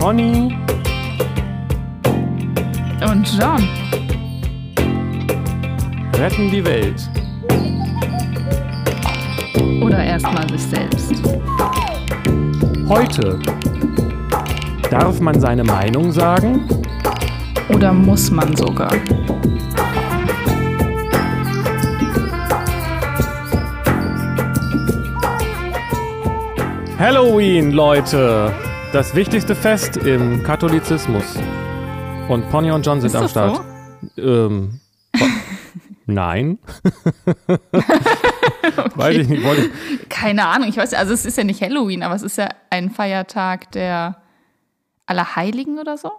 Conny Und John. retten die Welt. Oder erstmal sich selbst. Heute darf man seine Meinung sagen? Oder muss man sogar? Halloween, Leute! Das wichtigste Fest im Katholizismus. Und Pony und John sind am Start. Ähm, wa- nein. Weiß ich nicht. Wollte ich, Keine Ahnung, ich weiß, also es ist ja nicht Halloween, aber es ist ja ein Feiertag der Allerheiligen oder so?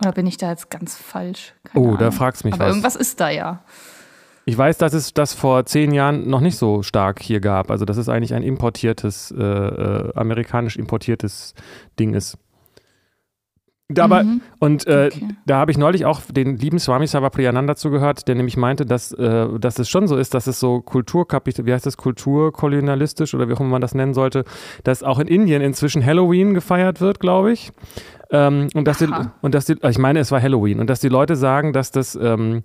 Oder bin ich da jetzt ganz falsch? Keine oh, da Ahnung. fragst mich Aber was. irgendwas ist da ja. Ich weiß, dass es das vor zehn Jahren noch nicht so stark hier gab. Also, dass es eigentlich ein importiertes, äh, äh, amerikanisch importiertes Ding ist. Da Aber, Mhm. und äh, Okay. da habe ich neulich auch den lieben Swami Savapriyananda zugehört, der nämlich meinte, dass, äh, dass es schon so ist, dass es so Kulturkapital, wie heißt das, kulturkolonialistisch oder wie auch immer man das nennen sollte, dass auch in Indien inzwischen Halloween gefeiert wird, glaube ich. Ähm, und dass die, und dass die, ich meine, es war Halloween und dass die Leute sagen, dass das, ähm,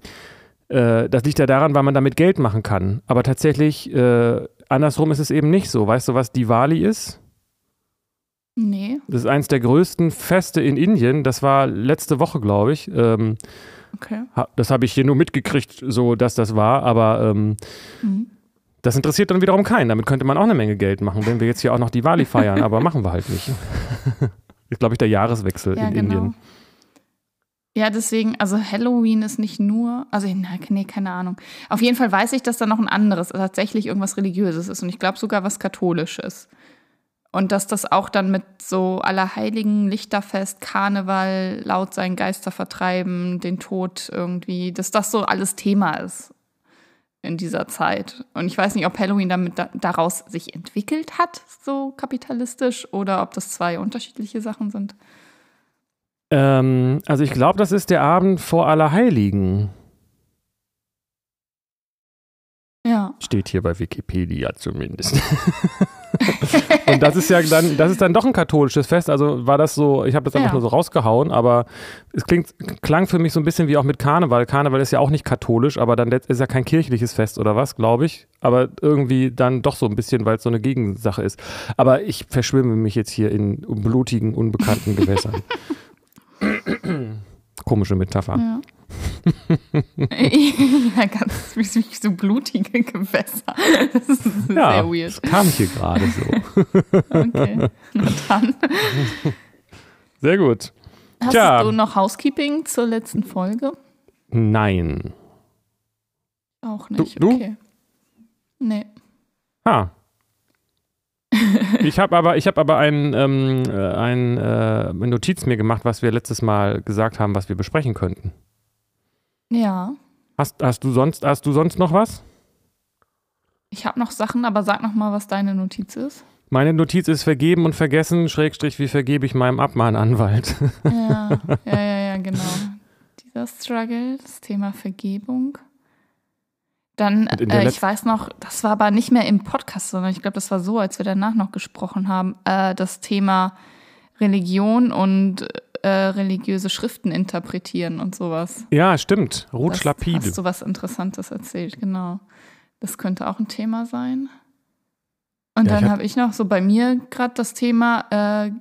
äh, das liegt ja daran, weil man damit Geld machen kann. Aber tatsächlich, äh, andersrum ist es eben nicht so. Weißt du, was Diwali ist? Nee, Das ist eins der größten Feste in Indien. Das war letzte Woche, glaube ich. Ähm, okay. das habe ich hier nur mitgekriegt, so dass das war. Aber ähm, Mhm. das interessiert dann wiederum keinen. Damit könnte man auch eine Menge Geld machen, wenn wir jetzt hier auch noch Diwali feiern. aber machen wir halt nicht. ist, glaube ich, der Jahreswechsel Ja, in genau. Indien. Ja, deswegen, also Halloween ist nicht nur, also nee, keine Ahnung. Auf jeden Fall weiß ich, dass da noch ein anderes, tatsächlich irgendwas Religiöses ist und ich glaube sogar was Katholisches. Und dass das auch dann mit so Allerheiligen, Lichterfest, Karneval, laut sein, Geister vertreiben, den Tod irgendwie, dass das so alles Thema ist in dieser Zeit. Und ich weiß nicht, ob Halloween damit da, daraus sich entwickelt hat, so kapitalistisch, oder ob das zwei unterschiedliche Sachen sind. Ähm, also ich glaube, das ist der Abend vor Allerheiligen. Ja. Steht hier bei Wikipedia zumindest. Und das ist ja dann, das ist dann doch ein katholisches Fest. Also war das so, ich habe das einfach Ja. nur so rausgehauen, aber es klingt, klang für mich so ein bisschen wie auch mit Karneval. Karneval ist ja auch nicht katholisch, aber dann ist ja kein kirchliches Fest oder was, glaube ich. Aber irgendwie dann doch so ein bisschen, weil es so eine Gegensache ist. Aber ich verschwimme mich jetzt hier in blutigen, unbekannten Gewässern. Komische Metapher. Ja. ja, ganz wie so- blutige Gewässer. Das ist Ja, sehr das weird. kam hier gerade so. Okay. Na dann. Sehr gut. Hast Tja. du noch Housekeeping zur letzten Folge? Nein. Auch nicht. du? Okay. Nee. Ha. Ich habe aber, ich hab aber ein, ähm, äh, ein, äh, eine Notiz mir gemacht, was wir letztes Mal gesagt haben, was wir besprechen könnten. Ja. Hast, hast, du, sonst, hast du sonst noch was? Ich habe noch Sachen, aber sag noch mal, was deine Notiz ist. Meine Notiz ist vergeben und vergessen, Schrägstrich, wie vergebe ich meinem Abmahnanwalt. Ja, ja, ja, ja, genau. Dieser Struggle, das Thema Vergebung. Dann, äh, ich weiß noch, das war aber nicht mehr im Podcast, sondern ich glaube, das war so, als wir danach noch gesprochen haben, äh, das Thema Religion und äh, religiöse Schriften interpretieren und sowas. Ja, stimmt. Ruth Das Schlapide. Hast du was Interessantes erzählt, genau. Das könnte auch ein Thema sein. Und Ja, dann hab- habe ich noch so bei mir gerade das Thema äh,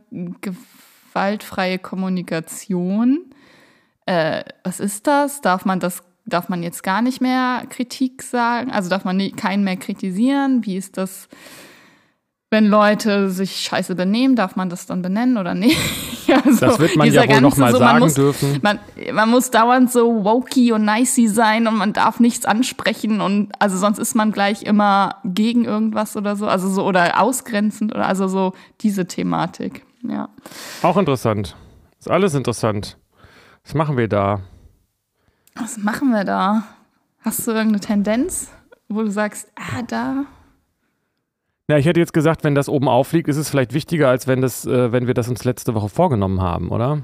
gewaltfreie Kommunikation. Äh, was ist das? Darf man das, darf man jetzt gar nicht mehr Kritik sagen? Also darf man nie, keinen mehr kritisieren? Wie ist das, wenn Leute sich scheiße benehmen? Darf man das dann benennen oder nicht? Also, Das wird man ja wohl noch ganze mal so, sagen muss, dürfen. man, man muss dauernd so wokey und nicey sein und man darf nichts ansprechen und also sonst ist man gleich immer gegen irgendwas oder so, also so oder ausgrenzend oder also so diese Thematik. Ja. Auch interessant. Ist alles interessant. Was machen wir da? Was machen wir da? Hast du irgendeine Tendenz, wo du sagst, ah, da? Ja, ich hätte jetzt gesagt, wenn das oben aufliegt, ist es vielleicht wichtiger, als wenn, das, äh, wenn wir das uns letzte Woche vorgenommen haben, oder?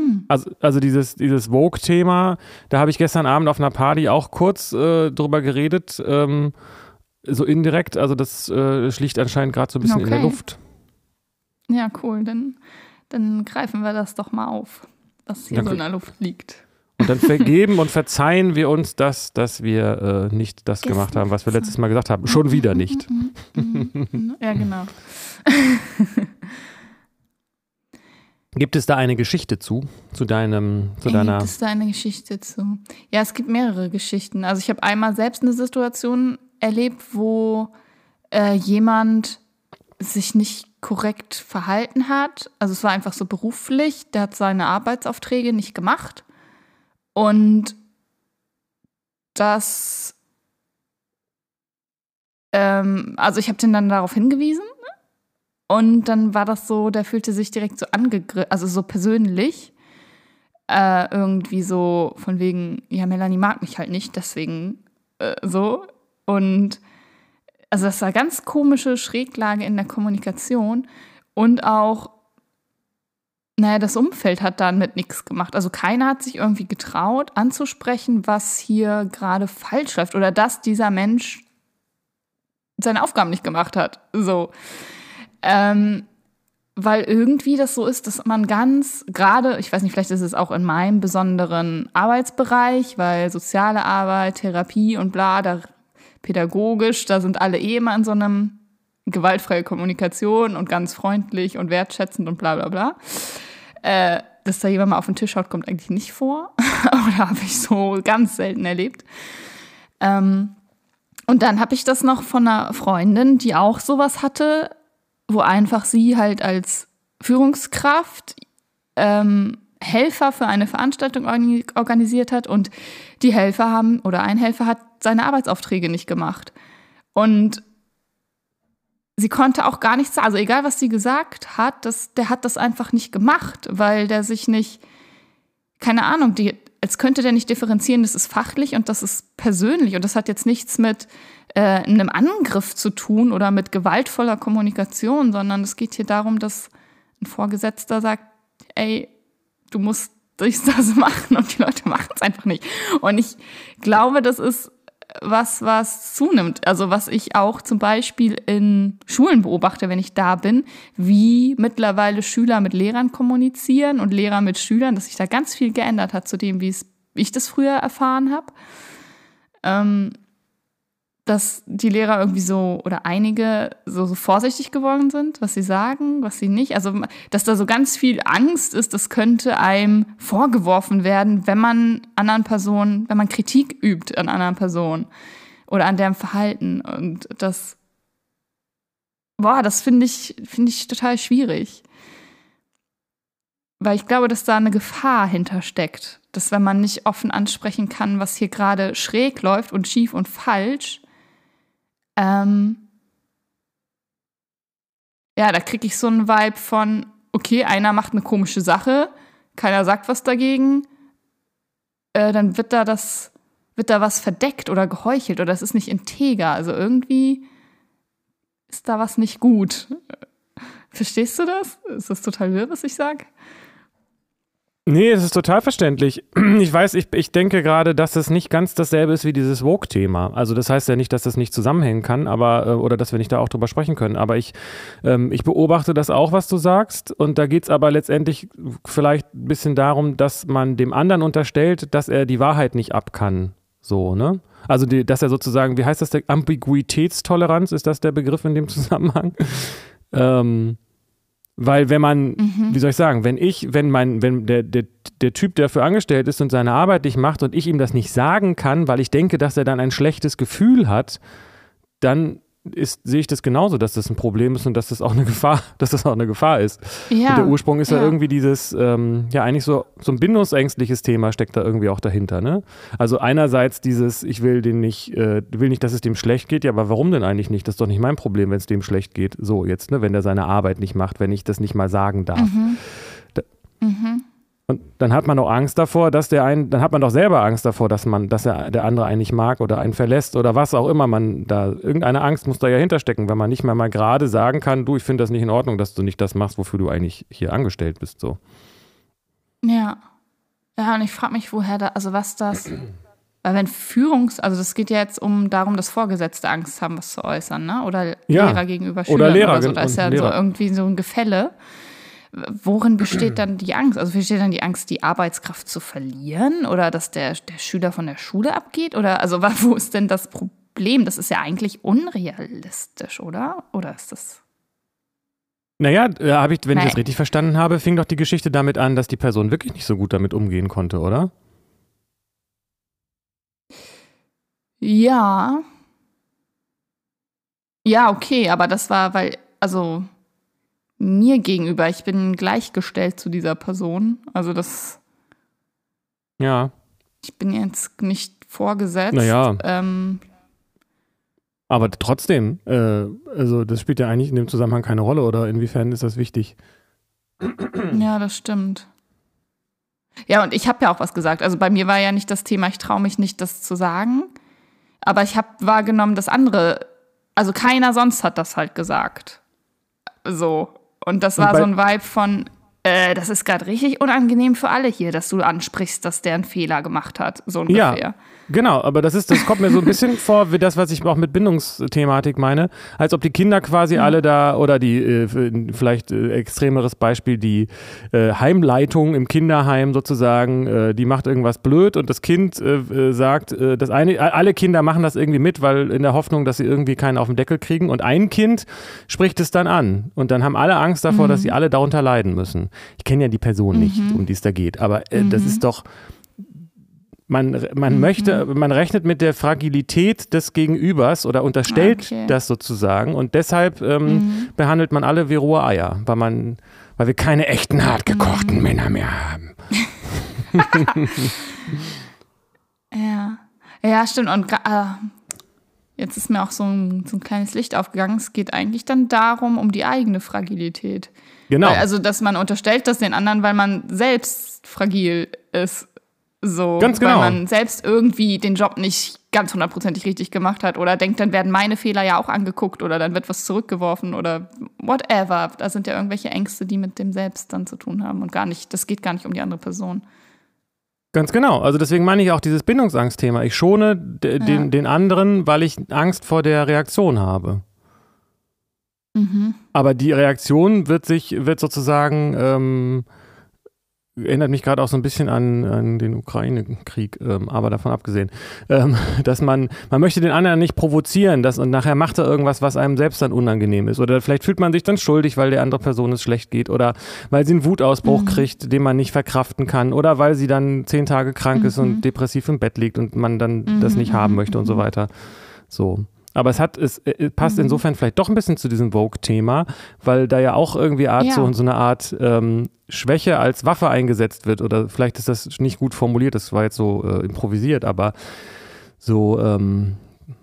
Hm. Also, also dieses, dieses Vogue-Thema, da habe ich gestern Abend auf einer Party auch kurz äh, drüber geredet, ähm, so indirekt. Also das äh, schlicht anscheinend gerade so ein bisschen in der Okay. Luft. Ja, cool. Dann, dann greifen wir das doch mal auf, was hier so in der Luft liegt. Und dann vergeben und verzeihen wir uns das, dass wir äh, nicht das gemacht haben, was wir letztes Mal gesagt haben. Schon wieder nicht. ja, genau. Gibt es da eine Geschichte zu, zu deinem, zu deiner? Gibt es da eine Geschichte zu? Ja, es gibt mehrere Geschichten. Also ich habe einmal selbst eine Situation erlebt, wo äh, jemand sich nicht korrekt verhalten hat. Also es war einfach so beruflich. Der hat seine Arbeitsaufträge nicht gemacht und das, ähm, also ich habe den dann darauf hingewiesen und dann war das so, der fühlte sich direkt so angegriffen, also so persönlich. Äh, irgendwie so von wegen, ja, Melanie mag mich halt nicht, deswegen äh, so. Und also das war ganz komische Schräglage in der Kommunikation und auch, naja, das Umfeld hat damit nichts gemacht. Also keiner hat sich irgendwie getraut anzusprechen, was hier gerade falsch läuft oder dass dieser Mensch seine Aufgaben nicht gemacht hat. So. Ähm, weil irgendwie das so ist, dass man ganz gerade, ich weiß nicht, vielleicht ist es auch in meinem besonderen Arbeitsbereich, weil soziale Arbeit, Therapie und bla, da pädagogisch, da sind alle eh immer in so einem gewaltfreie Kommunikation und ganz freundlich und wertschätzend und bla bla bla. Äh, dass da jemand mal auf den Tisch schaut, kommt eigentlich nicht vor. Oder habe ich so ganz selten erlebt. Ähm, und dann habe ich das noch von einer Freundin, die auch sowas hatte, wo einfach sie halt als Führungskraft ähm, Helfer für eine Veranstaltung organisiert hat und die Helfer haben oder ein Helfer hat seine Arbeitsaufträge nicht gemacht. Und sie konnte auch gar nichts sagen. Also egal, was sie gesagt hat, das, der hat das einfach nicht gemacht, weil der sich nicht, keine Ahnung, die, als könnte der nicht differenzieren, das ist fachlich und das ist persönlich. Und das hat jetzt nichts mit äh, einem Angriff zu tun oder mit gewaltvoller Kommunikation, sondern es geht hier darum, dass ein Vorgesetzter sagt, ey, du musst durchs das machen und die Leute machen es einfach nicht. Und ich glaube, das ist was, was zunimmt. Also was ich auch zum Beispiel in Schulen beobachte, wenn ich da bin, wie mittlerweile Schüler mit Lehrern kommunizieren und Lehrer mit Schülern, dass sich da ganz viel geändert hat zu dem, wie ich das früher erfahren habe. Ähm, dass die Lehrer irgendwie so oder einige so, so, vorsichtig geworden sind, was sie sagen, was sie nicht. Also, dass da so ganz viel Angst ist, das könnte einem vorgeworfen werden, wenn man anderen Personen, wenn man Kritik übt an anderen Personen oder an deren Verhalten. Und das, boah, das finde ich, finde ich total schwierig. Weil ich glaube, dass da eine Gefahr hintersteckt. Dass wenn man nicht offen ansprechen kann, was hier gerade schräg läuft und schief und falsch, ähm, ja, da kriege ich so einen Vibe von, okay, einer macht eine komische Sache, keiner sagt was dagegen, äh, dann wird da das, wird da was verdeckt oder geheuchelt oder es ist nicht integer. Also irgendwie ist da was nicht gut. Verstehst du das? Ist das total wirr, was ich sage? Nee, es ist total verständlich. Ich weiß, ich, ich denke gerade, dass es nicht ganz dasselbe ist wie dieses Vogue-Thema. Also das heißt ja nicht, dass das nicht zusammenhängen kann, aber äh, oder dass wir nicht da auch drüber sprechen können. Aber ich, ähm, ich beobachte das auch, was du sagst. Und da geht es aber letztendlich vielleicht ein bisschen darum, dass man dem anderen unterstellt, dass er die Wahrheit nicht ab kann. So, ne? Also, die, dass er sozusagen, wie heißt das, der Ambiguitätstoleranz, ist das der Begriff in dem Zusammenhang? ähm, weil wenn man, mhm. wie soll ich sagen, wenn ich, wenn mein, wenn der, der, der Typ dafür angestellt ist und seine Arbeit nicht macht und ich ihm das nicht sagen kann, weil ich denke, dass er dann ein schlechtes Gefühl hat, dann ist, sehe ich das genauso, dass das ein Problem ist und dass das auch eine Gefahr, dass das auch eine Gefahr ist. Ja, und der Ursprung ist ja, ja irgendwie dieses, ähm, ja eigentlich so, so ein bindungsängstliches Thema steckt da irgendwie auch dahinter. Ne? Also einerseits dieses, ich will den nicht, äh, will nicht, dass es dem schlecht geht, ja, aber warum denn eigentlich nicht? Das ist doch nicht mein Problem, wenn es dem schlecht geht. So jetzt, ne, wenn der seine Arbeit nicht macht, wenn ich das nicht mal sagen darf. Mhm. Da, mhm. Und dann hat man auch Angst davor, dass der einen, dann hat man doch selber Angst davor, dass man, dass er der andere einen nicht mag oder einen verlässt oder was auch immer man da, irgendeine Angst muss da ja hinterstecken, wenn man nicht mal mal gerade sagen kann, du, ich finde das nicht in Ordnung, dass du nicht das machst, wofür du eigentlich hier angestellt bist, so. Ja. Ja, und ich frage mich, woher da, also was das, Weil wenn Führungs-, also das geht ja jetzt um darum, dass Vorgesetzte Angst haben, was zu äußern, ne? Oder Ja. Lehrer gegenüber Schülern Oder Lehrer so. Da ist ja so irgendwie so ein Gefälle. Worin besteht dann die Angst? Also besteht dann die Angst, die Arbeitskraft zu verlieren oder dass der, der Schüler von der Schule abgeht? Oder also wo ist denn das Problem? Das ist ja eigentlich unrealistisch, oder? Oder ist das. Naja, äh, hab ich, wenn ich Nee. das richtig verstanden habe, fing doch die Geschichte damit an, dass die Person wirklich nicht so gut damit umgehen konnte, oder? Ja. Ja, okay, aber das war, weil, also mir gegenüber, ich bin gleichgestellt zu dieser Person. Also das, Ja. ich bin jetzt nicht vorgesetzt. Naja. Ähm, Aber trotzdem, äh, also das spielt ja eigentlich in dem Zusammenhang keine Rolle, oder inwiefern ist das wichtig? ja, das stimmt. Ja, und ich habe ja auch was gesagt. Also bei mir war ja nicht das Thema, ich traue mich nicht, das zu sagen. Aber ich habe wahrgenommen, dass andere, also keiner sonst hat das halt gesagt. So. Und das Und war bei- so ein Vibe von, äh, das ist gerade richtig unangenehm für alle hier, dass du ansprichst, dass der einen Fehler gemacht hat. So Ja. Genau, aber das ist, das kommt mir so ein bisschen vor, wie das, was ich auch mit Bindungsthematik meine, als ob die Kinder quasi alle da oder die äh, vielleicht äh, extremeres Beispiel die äh, Heimleitung im Kinderheim sozusagen, äh, die macht irgendwas blöd und das Kind äh, äh, sagt, äh, das eine, alle Kinder machen das irgendwie mit, weil in der Hoffnung, dass sie irgendwie keinen auf den Deckel kriegen und ein Kind spricht es dann an und dann haben alle Angst davor, dass sie alle darunter leiden müssen. Ich kenne ja die Person nicht, um die es da geht, aber äh, das ist doch man, man möchte, man rechnet mit der Fragilität des Gegenübers oder unterstellt Okay. das sozusagen und deshalb ähm, behandelt man alle wie rohe Eier, weil man, weil wir keine echten hartgekochten Männer mehr haben. Ja. Ja, stimmt. Und äh, jetzt ist mir auch so ein, so ein kleines Licht aufgegangen. Es geht eigentlich dann darum, um die eigene Fragilität. Genau. Weil, also, dass man unterstellt das den anderen, weil man selbst fragil ist. So, Ganz genau. Weil man selbst irgendwie den Job nicht ganz hundertprozentig richtig gemacht hat oder denkt, dann werden meine Fehler ja auch angeguckt oder dann wird was zurückgeworfen oder whatever. Da sind ja irgendwelche Ängste, die mit dem Selbst dann zu tun haben und gar nicht, das geht gar nicht um die andere Person. Ganz genau. Also deswegen meine ich auch dieses Bindungsangstthema. Ich schone de- den, den anderen, weil ich Angst vor der Reaktion habe. Mhm. Aber die Reaktion wird sich, wird sozusagen, ähm, erinnert mich gerade auch so ein bisschen an, an den Ukraine-Krieg, ähm, aber davon abgesehen, ähm, dass man, man möchte den anderen nicht provozieren dass, und nachher macht er irgendwas, was einem selbst dann unangenehm ist. Oder vielleicht fühlt man sich dann schuldig, weil der andere Person es schlecht geht oder weil sie einen Wutausbruch kriegt, den man nicht verkraften kann oder weil sie dann zehn Tage krank ist und depressiv im Bett liegt und man dann das nicht haben möchte und so weiter. So. Aber es hat, es äh, passt insofern vielleicht doch ein bisschen zu diesem Vogue-Thema, weil da ja auch irgendwie Art Ja. so, so eine Art ähm, Schwäche als Waffe eingesetzt wird. Oder vielleicht ist das nicht gut formuliert, das war jetzt so äh, improvisiert, aber so, ähm,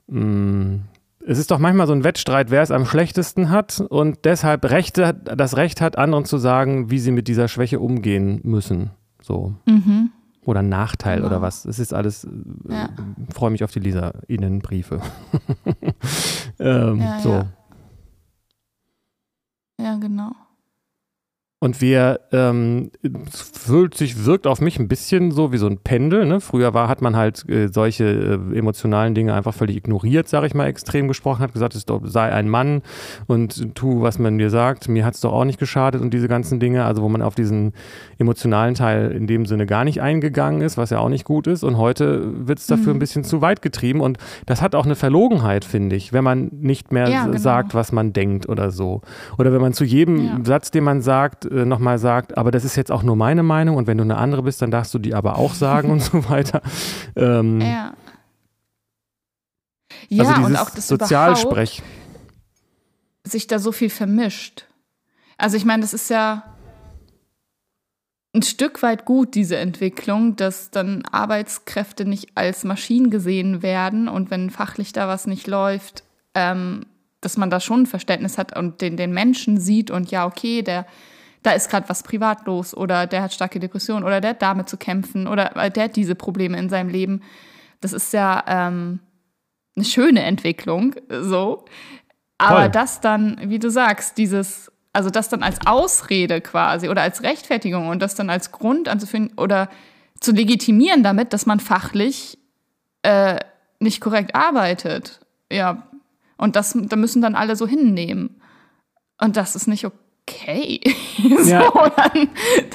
mh, es ist doch manchmal so ein Wettstreit, wer es am schlechtesten hat und deshalb Rechte, das Recht hat, anderen zu sagen, wie sie mit dieser Schwäche umgehen müssen. So. Mhm. Oder Nachteil Genau. oder was. Es ist alles, äh, Ja. freue mich auf die LeserInnen-Briefe. ähm, Ja, so. ja. Ja, genau. Und wir, ähm, es fühlt sich, wirkt auf mich ein bisschen so wie so ein Pendel. Ne? Früher war, hat man halt äh, solche äh, emotionalen Dinge einfach völlig ignoriert, sage ich mal, extrem gesprochen, hat gesagt, es sei ein Mann und tu, was man dir sagt. Mir hat es doch auch nicht geschadet und diese ganzen Dinge, also wo man auf diesen emotionalen Teil in dem Sinne gar nicht eingegangen ist, was ja auch nicht gut ist. Und heute wird es dafür Mhm. ein bisschen zu weit getrieben. Und das hat auch eine Verlogenheit, finde ich, wenn man nicht mehr Ja, genau. sagt, was man denkt oder so. Oder wenn man zu jedem Ja. Satz, den man sagt, äh, nochmal sagt, aber das ist jetzt auch nur meine Meinung und wenn du eine andere bist, dann darfst du die aber auch sagen und so weiter. Ähm, Ja. Ja, also dieses und auch das Sozialsprech. sich da so viel vermischt. Also ich meine, das ist ja ein Stück weit gut, diese Entwicklung, dass dann Arbeitskräfte nicht als Maschinen gesehen werden und wenn fachlich da was nicht läuft, ähm, dass man da schon ein Verständnis hat und den, den Menschen sieht und ja, okay, der, da ist gerade was privat los oder der hat starke Depressionen oder der hat damit zu kämpfen oder der hat diese Probleme in seinem Leben. Das ist ja ähm, eine schöne Entwicklung, so. Aber Voll. das dann, wie du sagst, dieses, also das dann als Ausrede quasi oder als Rechtfertigung und das dann als Grund anzuführen oder zu legitimieren damit, dass man fachlich äh, nicht korrekt arbeitet. Ja. Und das da müssen dann alle so hinnehmen. Und das ist nicht okay. Ja. so, dann,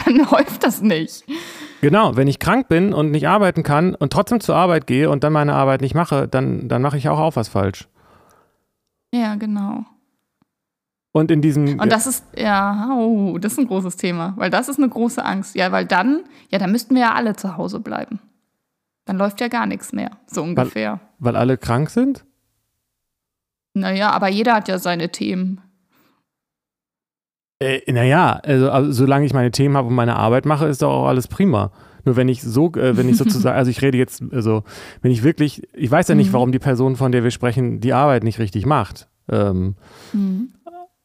dann läuft das nicht. Genau, wenn ich krank bin und nicht arbeiten kann und trotzdem zur Arbeit gehe und dann meine Arbeit nicht mache, dann, dann mache ich auch, auch was falsch. Ja, genau. Und in diesem. Und das ist, ja, oh, das ist ein großes Thema, weil das ist eine große Angst. Ja, weil dann, ja, dann müssten wir ja alle zu Hause bleiben. Dann läuft ja gar nichts mehr, so ungefähr. Weil, weil alle krank sind? Naja, aber jeder hat ja seine Themen. Äh, naja, also, also solange ich meine Themen habe und meine Arbeit mache, ist doch auch alles prima. Nur wenn ich so, äh, wenn ich sozusagen, also ich rede jetzt, also wenn ich wirklich, ich weiß ja nicht, mhm. warum die Person, von der wir sprechen, die Arbeit nicht richtig macht. Ähm, mhm.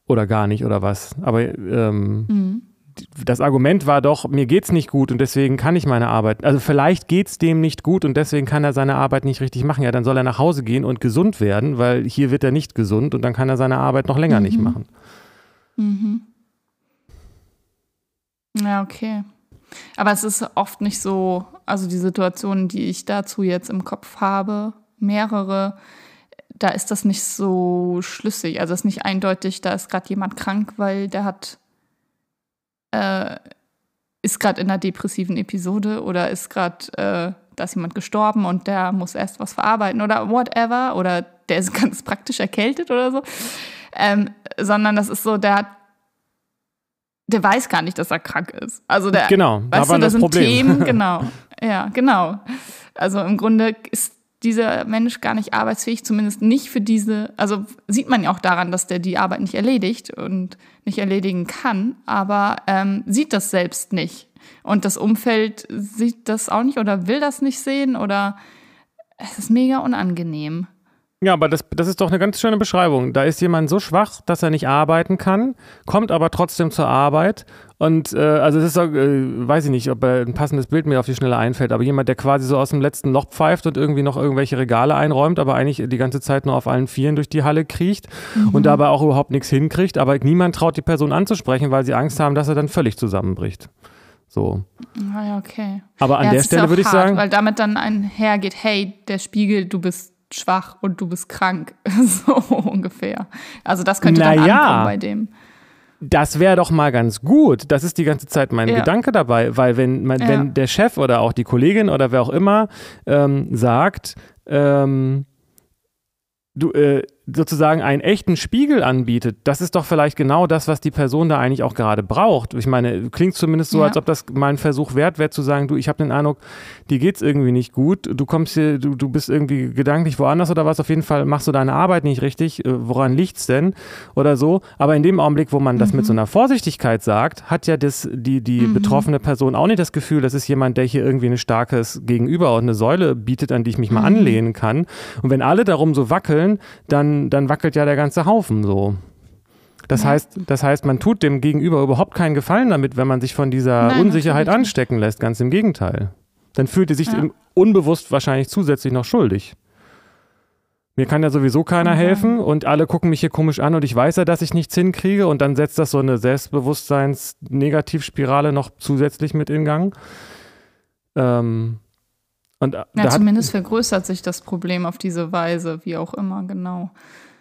Oder gar nicht oder was. Aber ähm, mhm. das Argument war doch, mir geht's nicht gut und deswegen kann ich meine Arbeit. Also vielleicht geht's dem nicht gut und deswegen kann er seine Arbeit nicht richtig machen. Ja, dann soll er nach Hause gehen und gesund werden, weil hier wird er nicht gesund und dann kann er seine Arbeit noch länger nicht mhm. machen. Mhm. Ja, okay. Aber es ist oft nicht so, also die Situationen, die ich dazu jetzt im Kopf habe, mehrere, da ist das nicht so schlüssig. Also es ist nicht eindeutig, da ist gerade jemand krank, weil der hat, äh, ist gerade in einer depressiven Episode oder ist gerade, äh, da ist jemand gestorben und der muss erst was verarbeiten oder whatever oder der ist ganz praktisch erkältet oder so. Ähm, sondern das ist so, der hat der weiß gar nicht, dass er krank ist. Also der, genau, weißt da du, das, das sind Problem. Themen, genau, ja, genau. Also im Grunde ist dieser Mensch gar nicht arbeitsfähig, zumindest nicht für diese, also sieht man ja auch daran, dass der die Arbeit nicht erledigt und nicht erledigen kann, aber ähm, sieht das selbst nicht. Und das Umfeld sieht das auch nicht oder will das nicht sehen oder es ist mega unangenehm. Ja, aber das, das ist doch eine ganz schöne Beschreibung. Da ist jemand so schwach, dass er nicht arbeiten kann, kommt aber trotzdem zur Arbeit. Und äh, also es ist so, äh, weiß ich nicht, ob ein passendes Bild mir auf die Schnelle einfällt, aber jemand, der quasi so aus dem letzten Loch pfeift und irgendwie noch irgendwelche Regale einräumt, aber eigentlich die ganze Zeit nur auf allen Vieren durch die Halle kriecht mhm. und dabei auch überhaupt nichts hinkriegt, aber niemand traut die Person anzusprechen, weil sie Angst haben, dass er dann völlig zusammenbricht. So. Ah ja, okay. Aber an ja, der Stelle würde ich sagen. Weil damit dann einhergeht, hey, der Spiegel, du bist schwach und du bist krank. so ungefähr. Also das könnte naja, dann ankommen bei dem. Das wäre doch mal ganz gut. Das ist die ganze Zeit mein ja. Gedanke dabei, weil wenn, man, ja. wenn der Chef oder auch die Kollegin oder wer auch immer ähm, sagt, ähm, du, äh, sozusagen einen echten Spiegel anbietet, das ist doch vielleicht genau das, was die Person da eigentlich auch gerade braucht. Ich meine, klingt zumindest so, ja. als ob das mal ein Versuch wert wäre, zu sagen, du, ich habe den Eindruck, dir geht's irgendwie nicht gut, du kommst hier, du, du bist irgendwie gedanklich woanders oder was, auf jeden Fall machst du deine Arbeit nicht richtig, äh, woran liegt's denn oder so. Aber in dem Augenblick, wo man mhm. das mit so mhm. einer Vorsichtigkeit sagt, hat ja das, die, die mhm. betroffene Person auch nicht das Gefühl, das ist jemand, der hier irgendwie ein starkes Gegenüber und eine Säule bietet, an die ich mich mal mhm. anlehnen kann. Und wenn alle darum so wackeln, dann dann, wackelt ja der ganze Haufen so. Das, heißt, das heißt, man tut dem Gegenüber überhaupt keinen Gefallen damit, wenn man sich von dieser Nein, Unsicherheit anstecken lässt. Ganz im Gegenteil. Dann fühlt er sich ja. unbewusst wahrscheinlich zusätzlich noch schuldig. Mir kann ja sowieso keiner helfen und alle gucken mich hier komisch an und ich weiß ja, dass ich nichts hinkriege und dann setzt das so eine Selbstbewusstseins-Negativspirale noch zusätzlich mit in Gang. Ähm, und äh, ja, zumindest vergrößert sich das Problem auf diese Weise, wie auch immer, genau.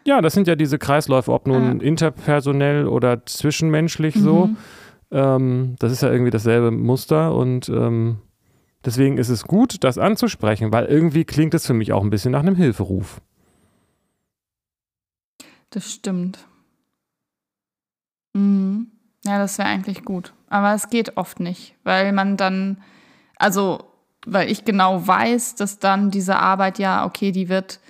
Ja, das sind ja diese Kreisläufe, ob nun ja. interpersonell oder zwischenmenschlich mhm. so. Ähm, das ist ja irgendwie dasselbe Muster und ähm, deswegen ist es gut, das anzusprechen, weil irgendwie klingt es für mich auch ein bisschen nach einem Hilferuf. Das stimmt. Mhm. Ja, das wäre eigentlich gut. Aber es geht oft nicht, weil man dann, also weil ich genau weiß, dass dann diese Arbeit ja, okay, die wird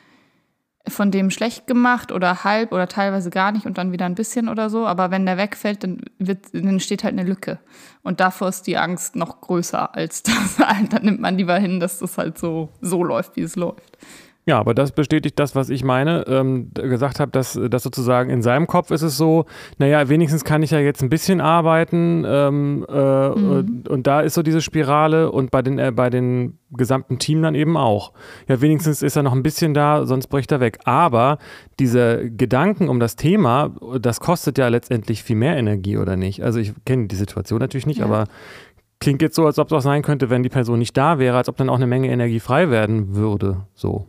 von dem schlecht gemacht oder halb oder teilweise gar nicht und dann wieder ein bisschen oder so. Aber wenn der wegfällt, dann, wird, dann entsteht halt eine Lücke. Und davor ist die Angst noch größer als das. dann nimmt man lieber hin, dass das halt so, so läuft, wie es läuft. Ja, aber das bestätigt das, was ich meine. Ähm, gesagt habe, dass, dass sozusagen in seinem Kopf ist es so, naja, wenigstens kann ich ja jetzt ein bisschen arbeiten ähm, äh, mhm. und, und, da ist so diese Spirale und bei den, äh, bei den gesamten Team dann eben auch. Ja, wenigstens ist er noch ein bisschen da, sonst bricht er weg. Aber diese Gedanken um das Thema, das kostet ja letztendlich viel mehr Energie, oder nicht? Also ich kenne die Situation natürlich nicht, ja. aber klingt jetzt so, als ob es auch sein könnte, wenn die Person nicht da wäre, als ob dann auch eine Menge Energie frei werden würde. So.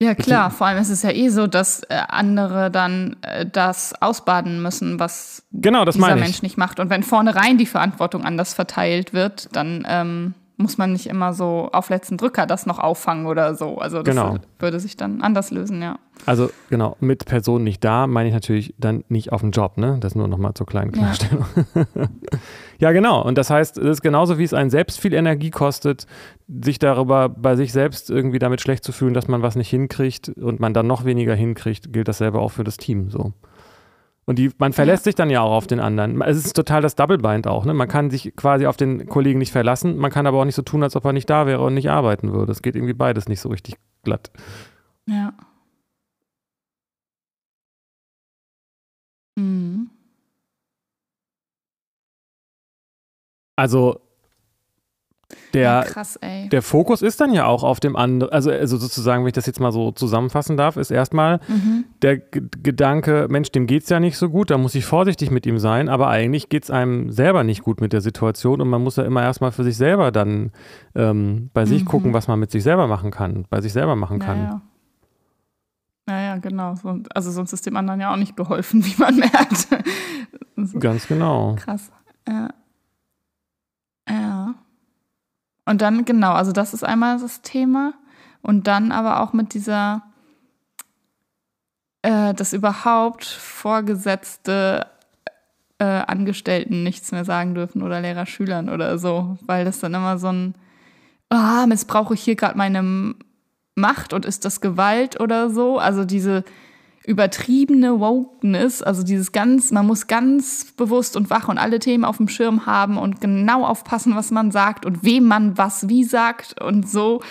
Ja, klar. Vor allem ist es ja eh so, dass äh, andere dann äh, das ausbaden müssen, was genau, das dieser. Mensch nicht macht. Und wenn vornherein die Verantwortung anders verteilt wird, dann ähm, muss man nicht immer so auf letzten Drücker das noch auffangen oder so. Also das genau. würde sich dann anders lösen, ja. Also genau, mit Personen nicht da, meine ich natürlich dann nicht auf dem Job, ne? Das nur nochmal zur kleinen Klarstellung. Ja. ja, genau. Und das heißt, es ist genauso, wie es einen selbst viel Energie kostet, sich darüber bei sich selbst irgendwie damit schlecht zu fühlen, dass man was nicht hinkriegt und man dann noch weniger hinkriegt, gilt dasselbe auch für das Team so. Und die, man verlässt sich dann ja auch auf den anderen. Es ist total das Double-Bind auch. Ne? Man kann sich quasi auf den Kollegen nicht verlassen, man kann aber auch nicht so tun, als ob er nicht da wäre und nicht arbeiten würde. Es geht irgendwie beides nicht so richtig glatt. Ja. Mhm. Also der, ja, krass, der Fokus ist dann ja auch auf dem anderen, also, also sozusagen, wenn ich das jetzt mal so zusammenfassen darf, ist erstmal mhm. der G Gedanke, Mensch, dem geht es ja nicht so gut, da muss ich vorsichtig mit ihm sein, aber eigentlich geht es einem selber nicht gut mit der Situation und man muss ja immer erstmal für sich selber dann ähm, bei mhm. sich gucken, was man mit sich selber machen kann, bei sich selber machen kann. Ja, ja. ja genau. Also sonst ist dem anderen ja auch nicht geholfen, wie man merkt. Ganz genau. Krass. Ja. Und dann, genau, also das ist einmal das Thema. Und dann aber auch mit dieser, äh, dass überhaupt Vorgesetzte äh, Angestellten nichts mehr sagen dürfen oder Lehrer Schülern oder so, weil das dann immer so ein, ah, missbrauche ich hier gerade meine Macht und ist das Gewalt oder so. Also diese übertriebene Wokeness, also dieses ganz, man muss ganz bewusst und wach und alle Themen auf dem Schirm haben und genau aufpassen, was man sagt und wem man was wie sagt und so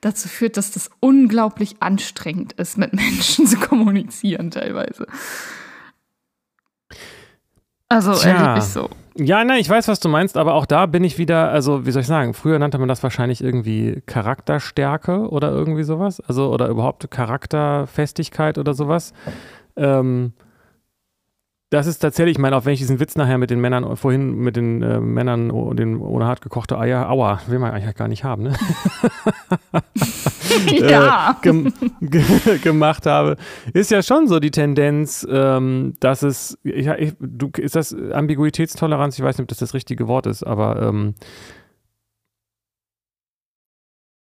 dazu führt, dass das unglaublich anstrengend ist, mit Menschen zu kommunizieren teilweise. Also Tja. erlebe ich so. Ja, nein, ich weiß, was du meinst, aber auch da bin ich wieder, also wie soll ich sagen, früher nannte man das wahrscheinlich irgendwie Charakterstärke oder irgendwie sowas, also oder überhaupt Charakterfestigkeit oder sowas. Ähm, das ist tatsächlich, ich meine, auch wenn ich diesen Witz nachher mit den Männern, vorhin mit den äh, Männern oh, den ohne hart gekochte Eier, aua, will man eigentlich gar nicht haben, ne? ja. Äh, gem gemacht habe, ist ja schon so die Tendenz, ähm, dass es, ich, ich, du, ist das Ambiguitätstoleranz? Ich weiß nicht, ob das das richtige Wort ist, aber ähm,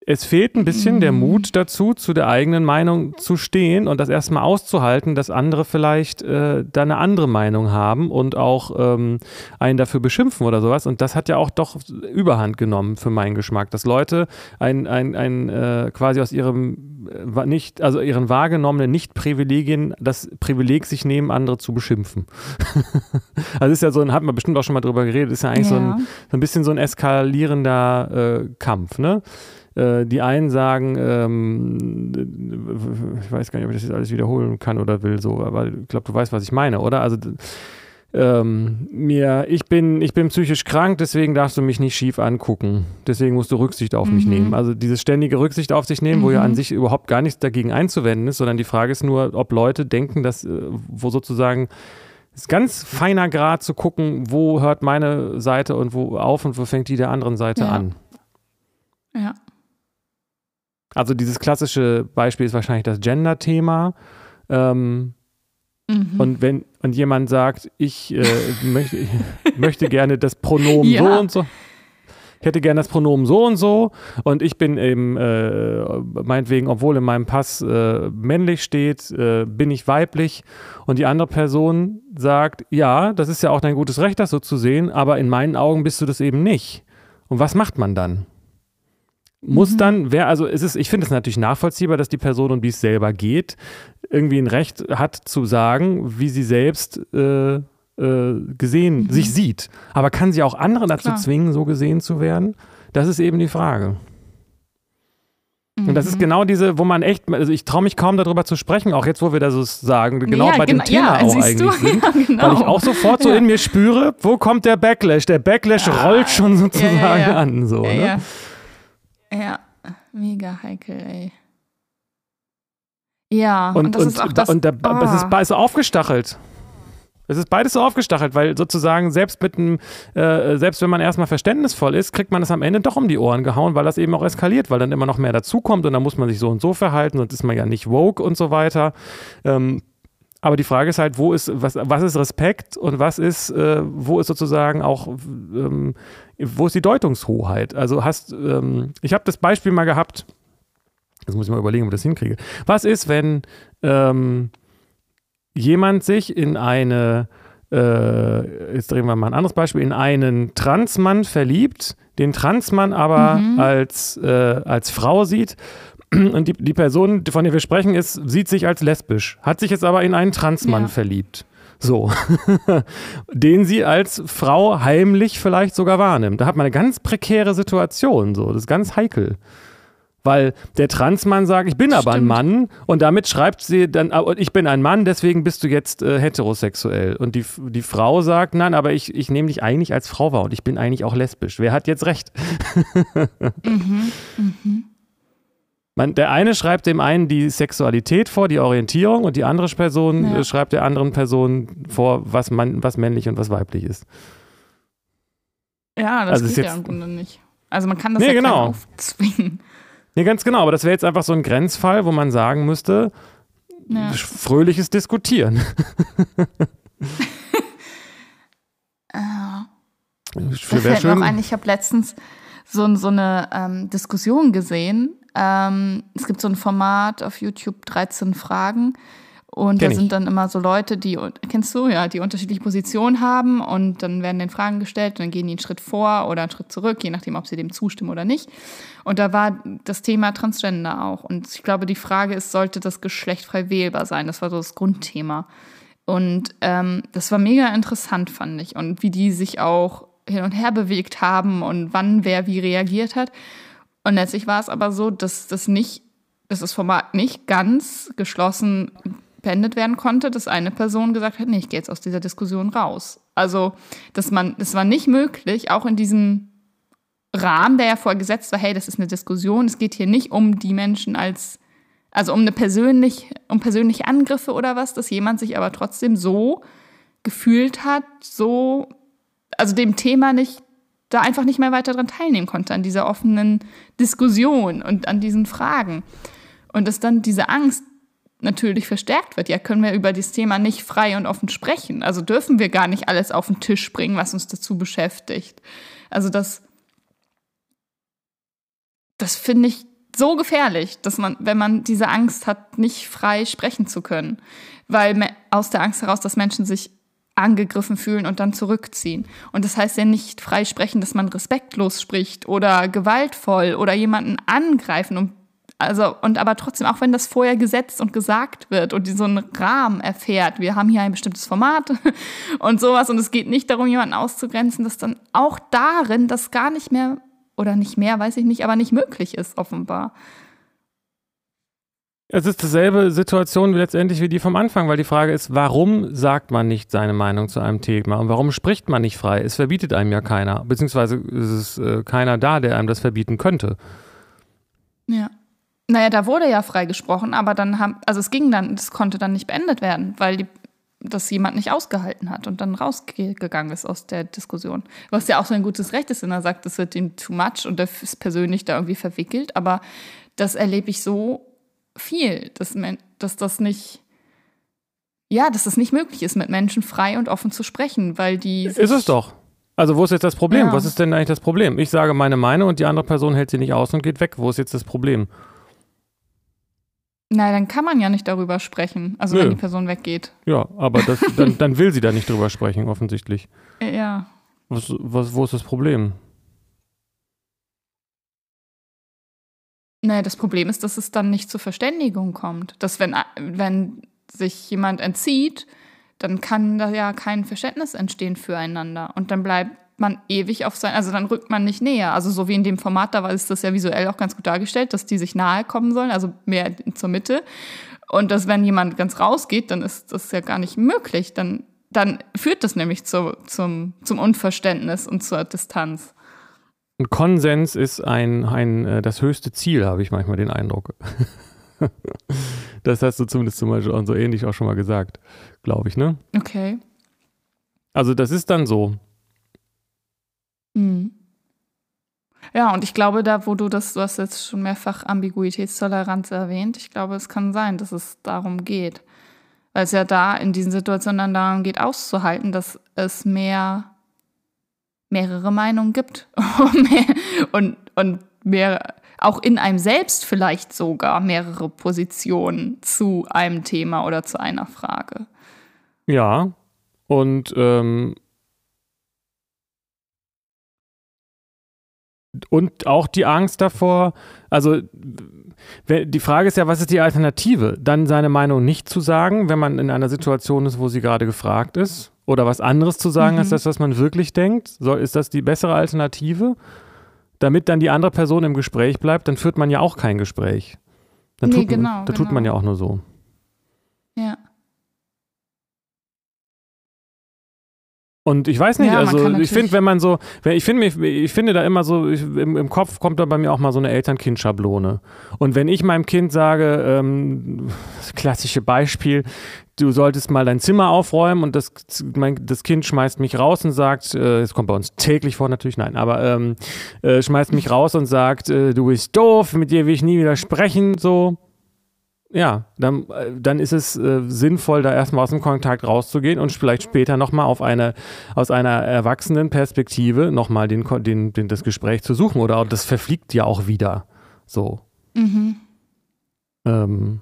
es fehlt ein bisschen der mhm. Mut dazu, zu der eigenen Meinung zu stehen und das erstmal auszuhalten, dass andere vielleicht äh, da eine andere Meinung haben und auch ähm, einen dafür beschimpfen oder sowas. Und das hat ja auch doch Überhand genommen für meinen Geschmack, dass Leute ein, ein, ein äh, quasi aus ihrem äh, nicht, also ihren wahrgenommenen Nicht-Privilegien das Privileg sich nehmen, andere zu beschimpfen. also ist ja so ein, hat man bestimmt auch schon mal drüber geredet, ist ja eigentlich ja. So, ein, so ein bisschen so ein eskalierender äh, Kampf, ne? Äh, die einen sagen, ähm, ich weiß gar nicht, ob ich das jetzt alles wiederholen kann oder will, so, aber ich glaube, du weißt, was ich meine, oder? Also ähm, mir, ich bin, ich bin psychisch krank, deswegen darfst du mich nicht schief angucken. Deswegen musst du Rücksicht auf mhm. mich nehmen. Also dieses ständige Rücksicht auf sich nehmen, mhm. wo ja an mhm. sich überhaupt gar nichts dagegen einzuwenden ist, sondern die Frage ist nur, ob Leute denken, dass, äh, wo sozusagen ist ganz feiner Grad zu gucken, wo hört meine Seite und wo auf und wo fängt die der anderen Seite ja. an. Ja. Also dieses klassische Beispiel ist wahrscheinlich das Gender-Thema. Ähm, mhm. Und wenn und jemand sagt, ich, äh, möchte, ich möchte gerne das Pronomen ja. so und so. Ich hätte gerne das Pronomen so und so und ich bin eben, äh, meinetwegen, obwohl in meinem Pass äh, männlich steht, äh, bin ich weiblich und die andere Person sagt, ja, das ist ja auch dein gutes Recht, das so zu sehen, aber in meinen Augen bist du das eben nicht. Und was macht man dann? Muss mhm. dann, wer, also es ist, ich finde es natürlich nachvollziehbar, dass die Person, um die es selber geht, irgendwie ein Recht hat zu sagen, wie sie selbst äh, äh, gesehen, mhm. sich sieht. Aber kann sie auch andere dazu Klar. zwingen, so gesehen zu werden? Das ist eben die Frage. Und das ist mhm. genau diese, wo man echt, also ich traue mich kaum darüber zu sprechen, auch jetzt, wo wir das so sagen, genau ja, bei dem Thema ja, auch eigentlich du? sind, ja, genau. weil ich auch sofort so in mir spüre, wo kommt der Backlash? Der Backlash rollt schon sozusagen an. So, ne? Ja, mega heikel, ey. Ja, und, und das und, ist auch das. Und da, oh. es ist, ist aufgestachelt. Es ist beides so aufgestachelt, weil sozusagen selbst mit einem, äh, selbst wenn man erstmal verständnisvoll ist, kriegt man es am Ende doch um die Ohren gehauen, weil das eben auch eskaliert, weil dann immer noch mehr dazukommt und dann muss man sich so und so verhalten, sonst ist man ja nicht woke und so weiter. Ähm, aber die Frage ist halt, wo ist, was, was ist Respekt und was ist, äh, wo ist sozusagen auch, ähm, wo ist die Deutungshoheit? Also hast, ähm, ich habe das Beispiel mal gehabt, jetzt muss ich mal überlegen, ob ich das hinkriege. Was ist, wenn ähm, jemand sich in eine, äh, jetzt drehen wir mal ein anderes Beispiel, in einen Transmann verliebt, den Transmann aber mhm. als, äh, als Frau sieht und die, die Person, von der wir sprechen, ist, sieht sich als lesbisch, hat sich jetzt aber in einen Transmann ja. verliebt. So. den sie als Frau heimlich vielleicht sogar wahrnimmt. Da hat man eine ganz prekäre Situation. So. Das ist ganz heikel. Weil der Transmann sagt, ich bin Stimmt. aber ein Mann und damit schreibt sie dann, ich bin ein Mann, deswegen bist du jetzt äh, heterosexuell. Und die, die Frau sagt, nein, aber ich, ich nehme dich eigentlich als Frau wahr und ich bin eigentlich auch lesbisch. Wer hat jetzt recht? mhm, mhm. Man, der eine schreibt dem einen die Sexualität vor, die Orientierung, und die andere Person ja. Äh, schreibt der anderen Person vor, was, man, was männlich und was weiblich ist. Ja, das also geht ja im Grunde nicht. Also man kann das nee, ja genau. aufzwingen. Nee, ganz genau, aber das wäre jetzt einfach so ein Grenzfall, wo man sagen müsste, ja. fröhliches Diskutieren. ja. Das fällt mir auch ein, ich habe letztens so, so eine ähm, Diskussion gesehen. Ähm, es gibt so ein Format auf YouTube, 13 Fragen. Und Kenn da sind dann immer so Leute, die, kennst du, ja, die unterschiedliche Positionen haben und dann werden den Fragen gestellt und dann gehen die einen Schritt vor oder einen Schritt zurück, je nachdem, ob sie dem zustimmen oder nicht. Und da war das Thema Transgender auch. Und ich glaube, die Frage ist, sollte das Geschlecht frei wählbar sein? Das war so das Grundthema. Und ähm, das war mega interessant, fand ich. Und wie die sich auch hin und her bewegt haben und wann wer wie reagiert hat. Und letztlich war es aber so, dass das nicht, dass das Format nicht ganz geschlossen beendet werden konnte, dass eine Person gesagt hat, nee, ich gehe jetzt aus dieser Diskussion raus. Also, dass man, das war nicht möglich, auch in diesem Rahmen, der ja vorher gesetzt war, hey, das ist eine Diskussion, es geht hier nicht um die Menschen als, also um eine persönlich, um persönliche Angriffe oder was, dass jemand sich aber trotzdem so gefühlt hat, so also dem Thema nicht, da einfach nicht mehr weiter dran teilnehmen konnte, an dieser offenen Diskussion und an diesen Fragen. Und dass dann diese Angst natürlich verstärkt wird. Ja, können wir über dieses Thema nicht frei und offen sprechen. Also dürfen wir gar nicht alles auf den Tisch bringen, was uns dazu beschäftigt. Also das, das finde ich so gefährlich, dass man, wenn man diese Angst hat, nicht frei sprechen zu können. Weil aus der Angst heraus, dass Menschen sich angegriffen fühlen und dann zurückziehen. Und das heißt ja nicht frei sprechen, dass man respektlos spricht oder gewaltvoll oder jemanden angreifen und also, und aber trotzdem, auch wenn das vorher gesetzt und gesagt wird und so einen Rahmen erfährt, wir haben hier ein bestimmtes Format und sowas und es geht nicht darum, jemanden auszugrenzen, dass dann auch darin das gar nicht mehr oder nicht mehr, weiß ich nicht, aber nicht möglich ist, offenbar. Es ist dieselbe Situation letztendlich wie die vom Anfang, weil die Frage ist, warum sagt man nicht seine Meinung zu einem Thema und warum spricht man nicht frei? Es verbietet einem ja keiner, beziehungsweise ist es äh, keiner da, der einem das verbieten könnte. Ja. Naja, da wurde ja frei gesprochen, aber dann haben, also es ging dann, das konnte dann nicht beendet werden, weil die, das jemand nicht ausgehalten hat und dann rausgegangen ist aus der Diskussion. Was ja auch so ein gutes Recht ist, wenn er sagt, das wird ihm too much und er ist persönlich da irgendwie verwickelt, aber das erlebe ich so viel, dass, dass das nicht, ja, dass das nicht möglich ist, mit Menschen frei und offen zu sprechen, weil die. Ist es doch. Also, wo ist jetzt das Problem? Ja. Was ist denn eigentlich das Problem? Ich sage meine Meinung und die andere Person hält sie nicht aus und geht weg. Wo ist jetzt das Problem? Na, dann kann man ja nicht darüber sprechen, also Nö. wenn die Person weggeht. Ja, aber das, dann, dann will sie da nicht drüber sprechen, offensichtlich. Ja. Was, was, wo ist das Problem? Naja, das Problem ist, dass es dann nicht zur Verständigung kommt. Dass wenn, wenn sich jemand entzieht, dann kann da ja kein Verständnis entstehen füreinander. Und dann bleibt man ewig auf sein, also dann rückt man nicht näher. Also so wie in dem Format, da ist das ja visuell auch ganz gut dargestellt, dass die sich nahe kommen sollen, also mehr zur Mitte. Und dass wenn jemand ganz rausgeht, dann ist das ja gar nicht möglich. Dann, dann führt das nämlich zu, zum, zum Unverständnis und zur Distanz. Ein Konsens ist ein, ein, äh, das höchste Ziel, habe ich manchmal den Eindruck. das hast du zumindest zum Beispiel auch so ähnlich auch schon mal gesagt, glaube ich, ne? Okay. Also das ist dann so. Mhm. Ja, und ich glaube, da, wo du das, du hast jetzt schon mehrfach Ambiguitätstoleranz erwähnt, ich glaube, es kann sein, dass es darum geht. Weil es ja da in diesen Situationen dann darum geht, auszuhalten, dass es mehr mehrere Meinungen gibt und, und mehr, auch in einem selbst vielleicht sogar mehrere Positionen zu einem Thema oder zu einer Frage. Ja, und ähm, und auch die Angst davor, also die Frage ist ja, was ist die Alternative? Dann seine Meinung nicht zu sagen, wenn man in einer Situation ist, wo sie gerade gefragt ist, oder was anderes zu sagen, mhm. als das, was man wirklich denkt. So, ist das die bessere Alternative? Damit dann die andere Person im Gespräch bleibt, dann führt man ja auch kein Gespräch. Dann nee, tut, genau, da genau. tut man ja auch nur so. Ja. Und ich weiß nicht, Ja, also ich finde, wenn man so, ich finde ich finde da immer so, ich, im, im Kopf kommt da bei mir auch mal so eine Eltern-Kind-Schablone. Und wenn ich meinem Kind sage, ähm, das klassische Beispiel, du solltest mal dein Zimmer aufräumen und das, mein, das Kind schmeißt mich raus und sagt, äh, das kommt bei uns täglich vor natürlich, nein, aber ähm, äh, schmeißt mich raus und sagt, äh, du bist doof, mit dir will ich nie wieder sprechen, so. Ja, dann, äh, dann ist es äh, sinnvoll, da erstmal aus dem Kontakt rauszugehen und vielleicht später nochmal auf eine, aus einer erwachsenen Perspektive nochmal den, den, den, das Gespräch zu suchen. Oder das verfliegt ja auch wieder. So. Mhm. Ähm,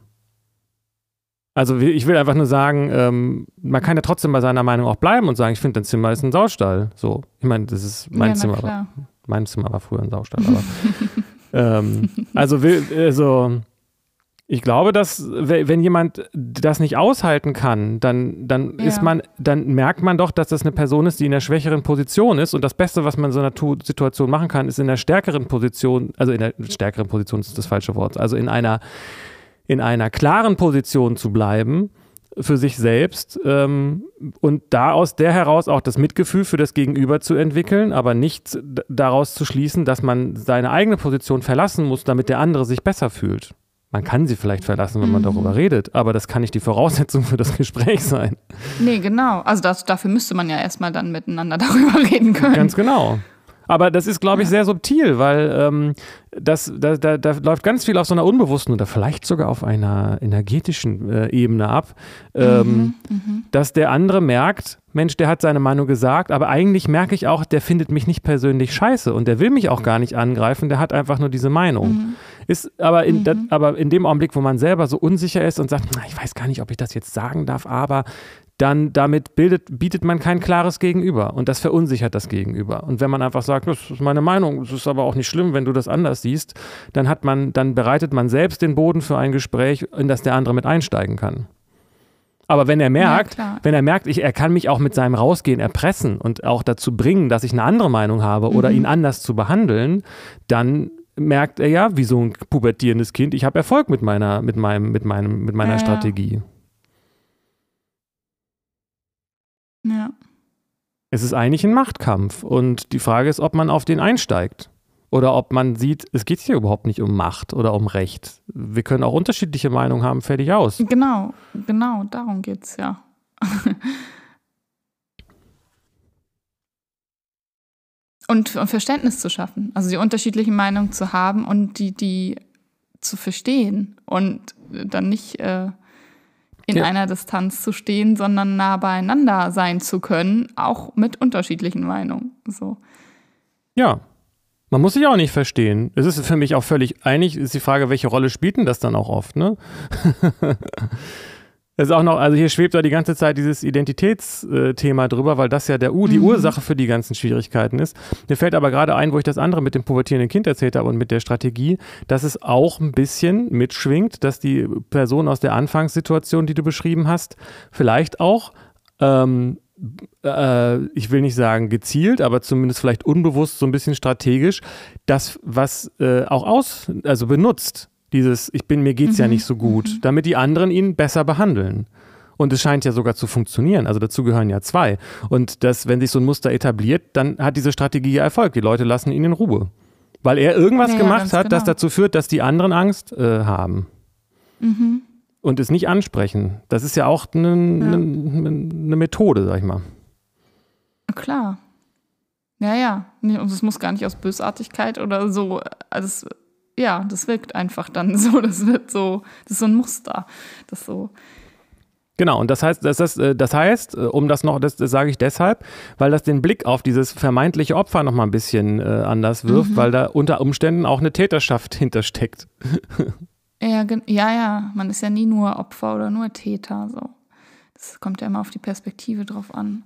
also ich will einfach nur sagen, ähm, man kann ja trotzdem bei seiner Meinung auch bleiben und sagen, ich finde, dein Zimmer ist ein Saustall. So, ich meine, das ist mein ja, Zimmer. klar. Mein Zimmer war früher ein Saustall, aber ähm, also, also ich glaube, dass we- wenn jemand das nicht aushalten kann, dann, dann Ja. ist man, dann merkt man doch, dass das eine Person ist, die in der schwächeren Position ist. Und das Beste, was man in so einer Tu- Situation machen kann, ist in der stärkeren Position, also in der stärkeren Position ist das falsche Wort, also in einer, in einer klaren Position zu bleiben für sich selbst ähm, und da aus der heraus auch das Mitgefühl für das Gegenüber zu entwickeln, aber nicht daraus zu schließen, dass man seine eigene Position verlassen muss, damit der andere sich besser fühlt. Man kann sie vielleicht verlassen, wenn man Mhm. darüber redet, aber das kann nicht die Voraussetzung für das Gespräch sein. Nee, genau. Also das, dafür müsste man ja erstmal dann miteinander darüber reden können. Ganz genau. Aber das ist, glaube ich, sehr subtil, weil ähm, das, da, da, da läuft ganz viel auf so einer unbewussten oder vielleicht sogar auf einer energetischen äh, Ebene ab, ähm, Mhm, dass der andere merkt, Mensch, der hat seine Meinung gesagt, aber eigentlich merke ich auch, der findet mich nicht persönlich scheiße und der will mich auch gar nicht angreifen, der hat einfach nur diese Meinung. Mhm. Ist aber in, dat, aber in dem Augenblick, wo man selber so unsicher ist und sagt, na, ich weiß gar nicht, ob ich das jetzt sagen darf, aber dann damit bildet, bietet man kein klares Gegenüber und das verunsichert das Gegenüber. Und wenn man einfach sagt, das ist meine Meinung, es ist aber auch nicht schlimm, wenn du das anders siehst, dann hat man, dann bereitet man selbst den Boden für ein Gespräch, in das der andere mit einsteigen kann. Aber wenn er merkt, klar. wenn er merkt, ich, er kann mich auch mit seinem Rausgehen erpressen und auch dazu bringen, dass ich eine andere Meinung habe oder Mhm. ihn anders zu behandeln, dann merkt er ja, wie so ein pubertierendes Kind, ich habe Erfolg mit meiner, mit meinem, mit meinem, mit meiner Ja, ja. Strategie. Ja. Es ist eigentlich ein Machtkampf und die Frage ist, ob man auf den einsteigt. Oder ob man sieht, es geht hier überhaupt nicht um Macht oder um Recht. Wir können auch unterschiedliche Meinungen haben, fertig aus. Genau, genau, darum geht's ja. und, und Verständnis zu schaffen, also die unterschiedlichen Meinungen zu haben und die, die zu verstehen und dann nicht äh, in Ja. einer Distanz zu stehen, sondern nah beieinander sein zu können, auch mit unterschiedlichen Meinungen. So. Ja. Man muss sich auch nicht verstehen. Es ist für mich auch völlig einig, ist die Frage, welche Rolle spielt denn das dann auch oft, ne? Es ist auch noch, also hier schwebt da die ganze Zeit dieses Identitätsthema drüber, weil das ja der U, die Mhm. Ursache für die ganzen Schwierigkeiten ist. Mir fällt aber gerade ein, wo ich das andere mit dem pubertierenden Kind erzählt habe und mit der Strategie, dass es auch ein bisschen mitschwingt, dass die Person aus der Anfangssituation, die du beschrieben hast, vielleicht auch ähm, äh, ich will nicht sagen gezielt, aber zumindest vielleicht unbewusst so ein bisschen strategisch, das, was äh, auch aus, also benutzt, dieses, ich bin, mir geht's ja Mhm, nicht so gut, damit die anderen ihn besser behandeln. Und es scheint ja sogar zu funktionieren. Also dazu gehören ja zwei. Und das, wenn sich so ein Muster etabliert, dann hat diese Strategie ja Erfolg. Die Leute lassen ihn in Ruhe. Weil er irgendwas Ja, ja, gemacht hat, das genau. dazu führt, dass die anderen Angst äh, haben Mhm. und es nicht ansprechen. Das ist ja auch eine ne, ne Methode, sag ich mal. Klar. Ja, ja. Und es muss gar nicht aus Bösartigkeit oder so. Also, ja, das wirkt einfach dann so. Das wird so, das ist so ein Muster. Das so. Genau, und das heißt, das, das, äh, das heißt, äh, um das noch, das, das sage ich deshalb, weil das den Blick auf dieses vermeintliche Opfer noch mal ein bisschen äh, anders wirft, mhm. weil da unter Umständen auch eine Täterschaft hintersteckt. Ja, ja, ja, man ist ja nie nur Opfer oder nur Täter. So. Das kommt ja immer auf die Perspektive drauf an.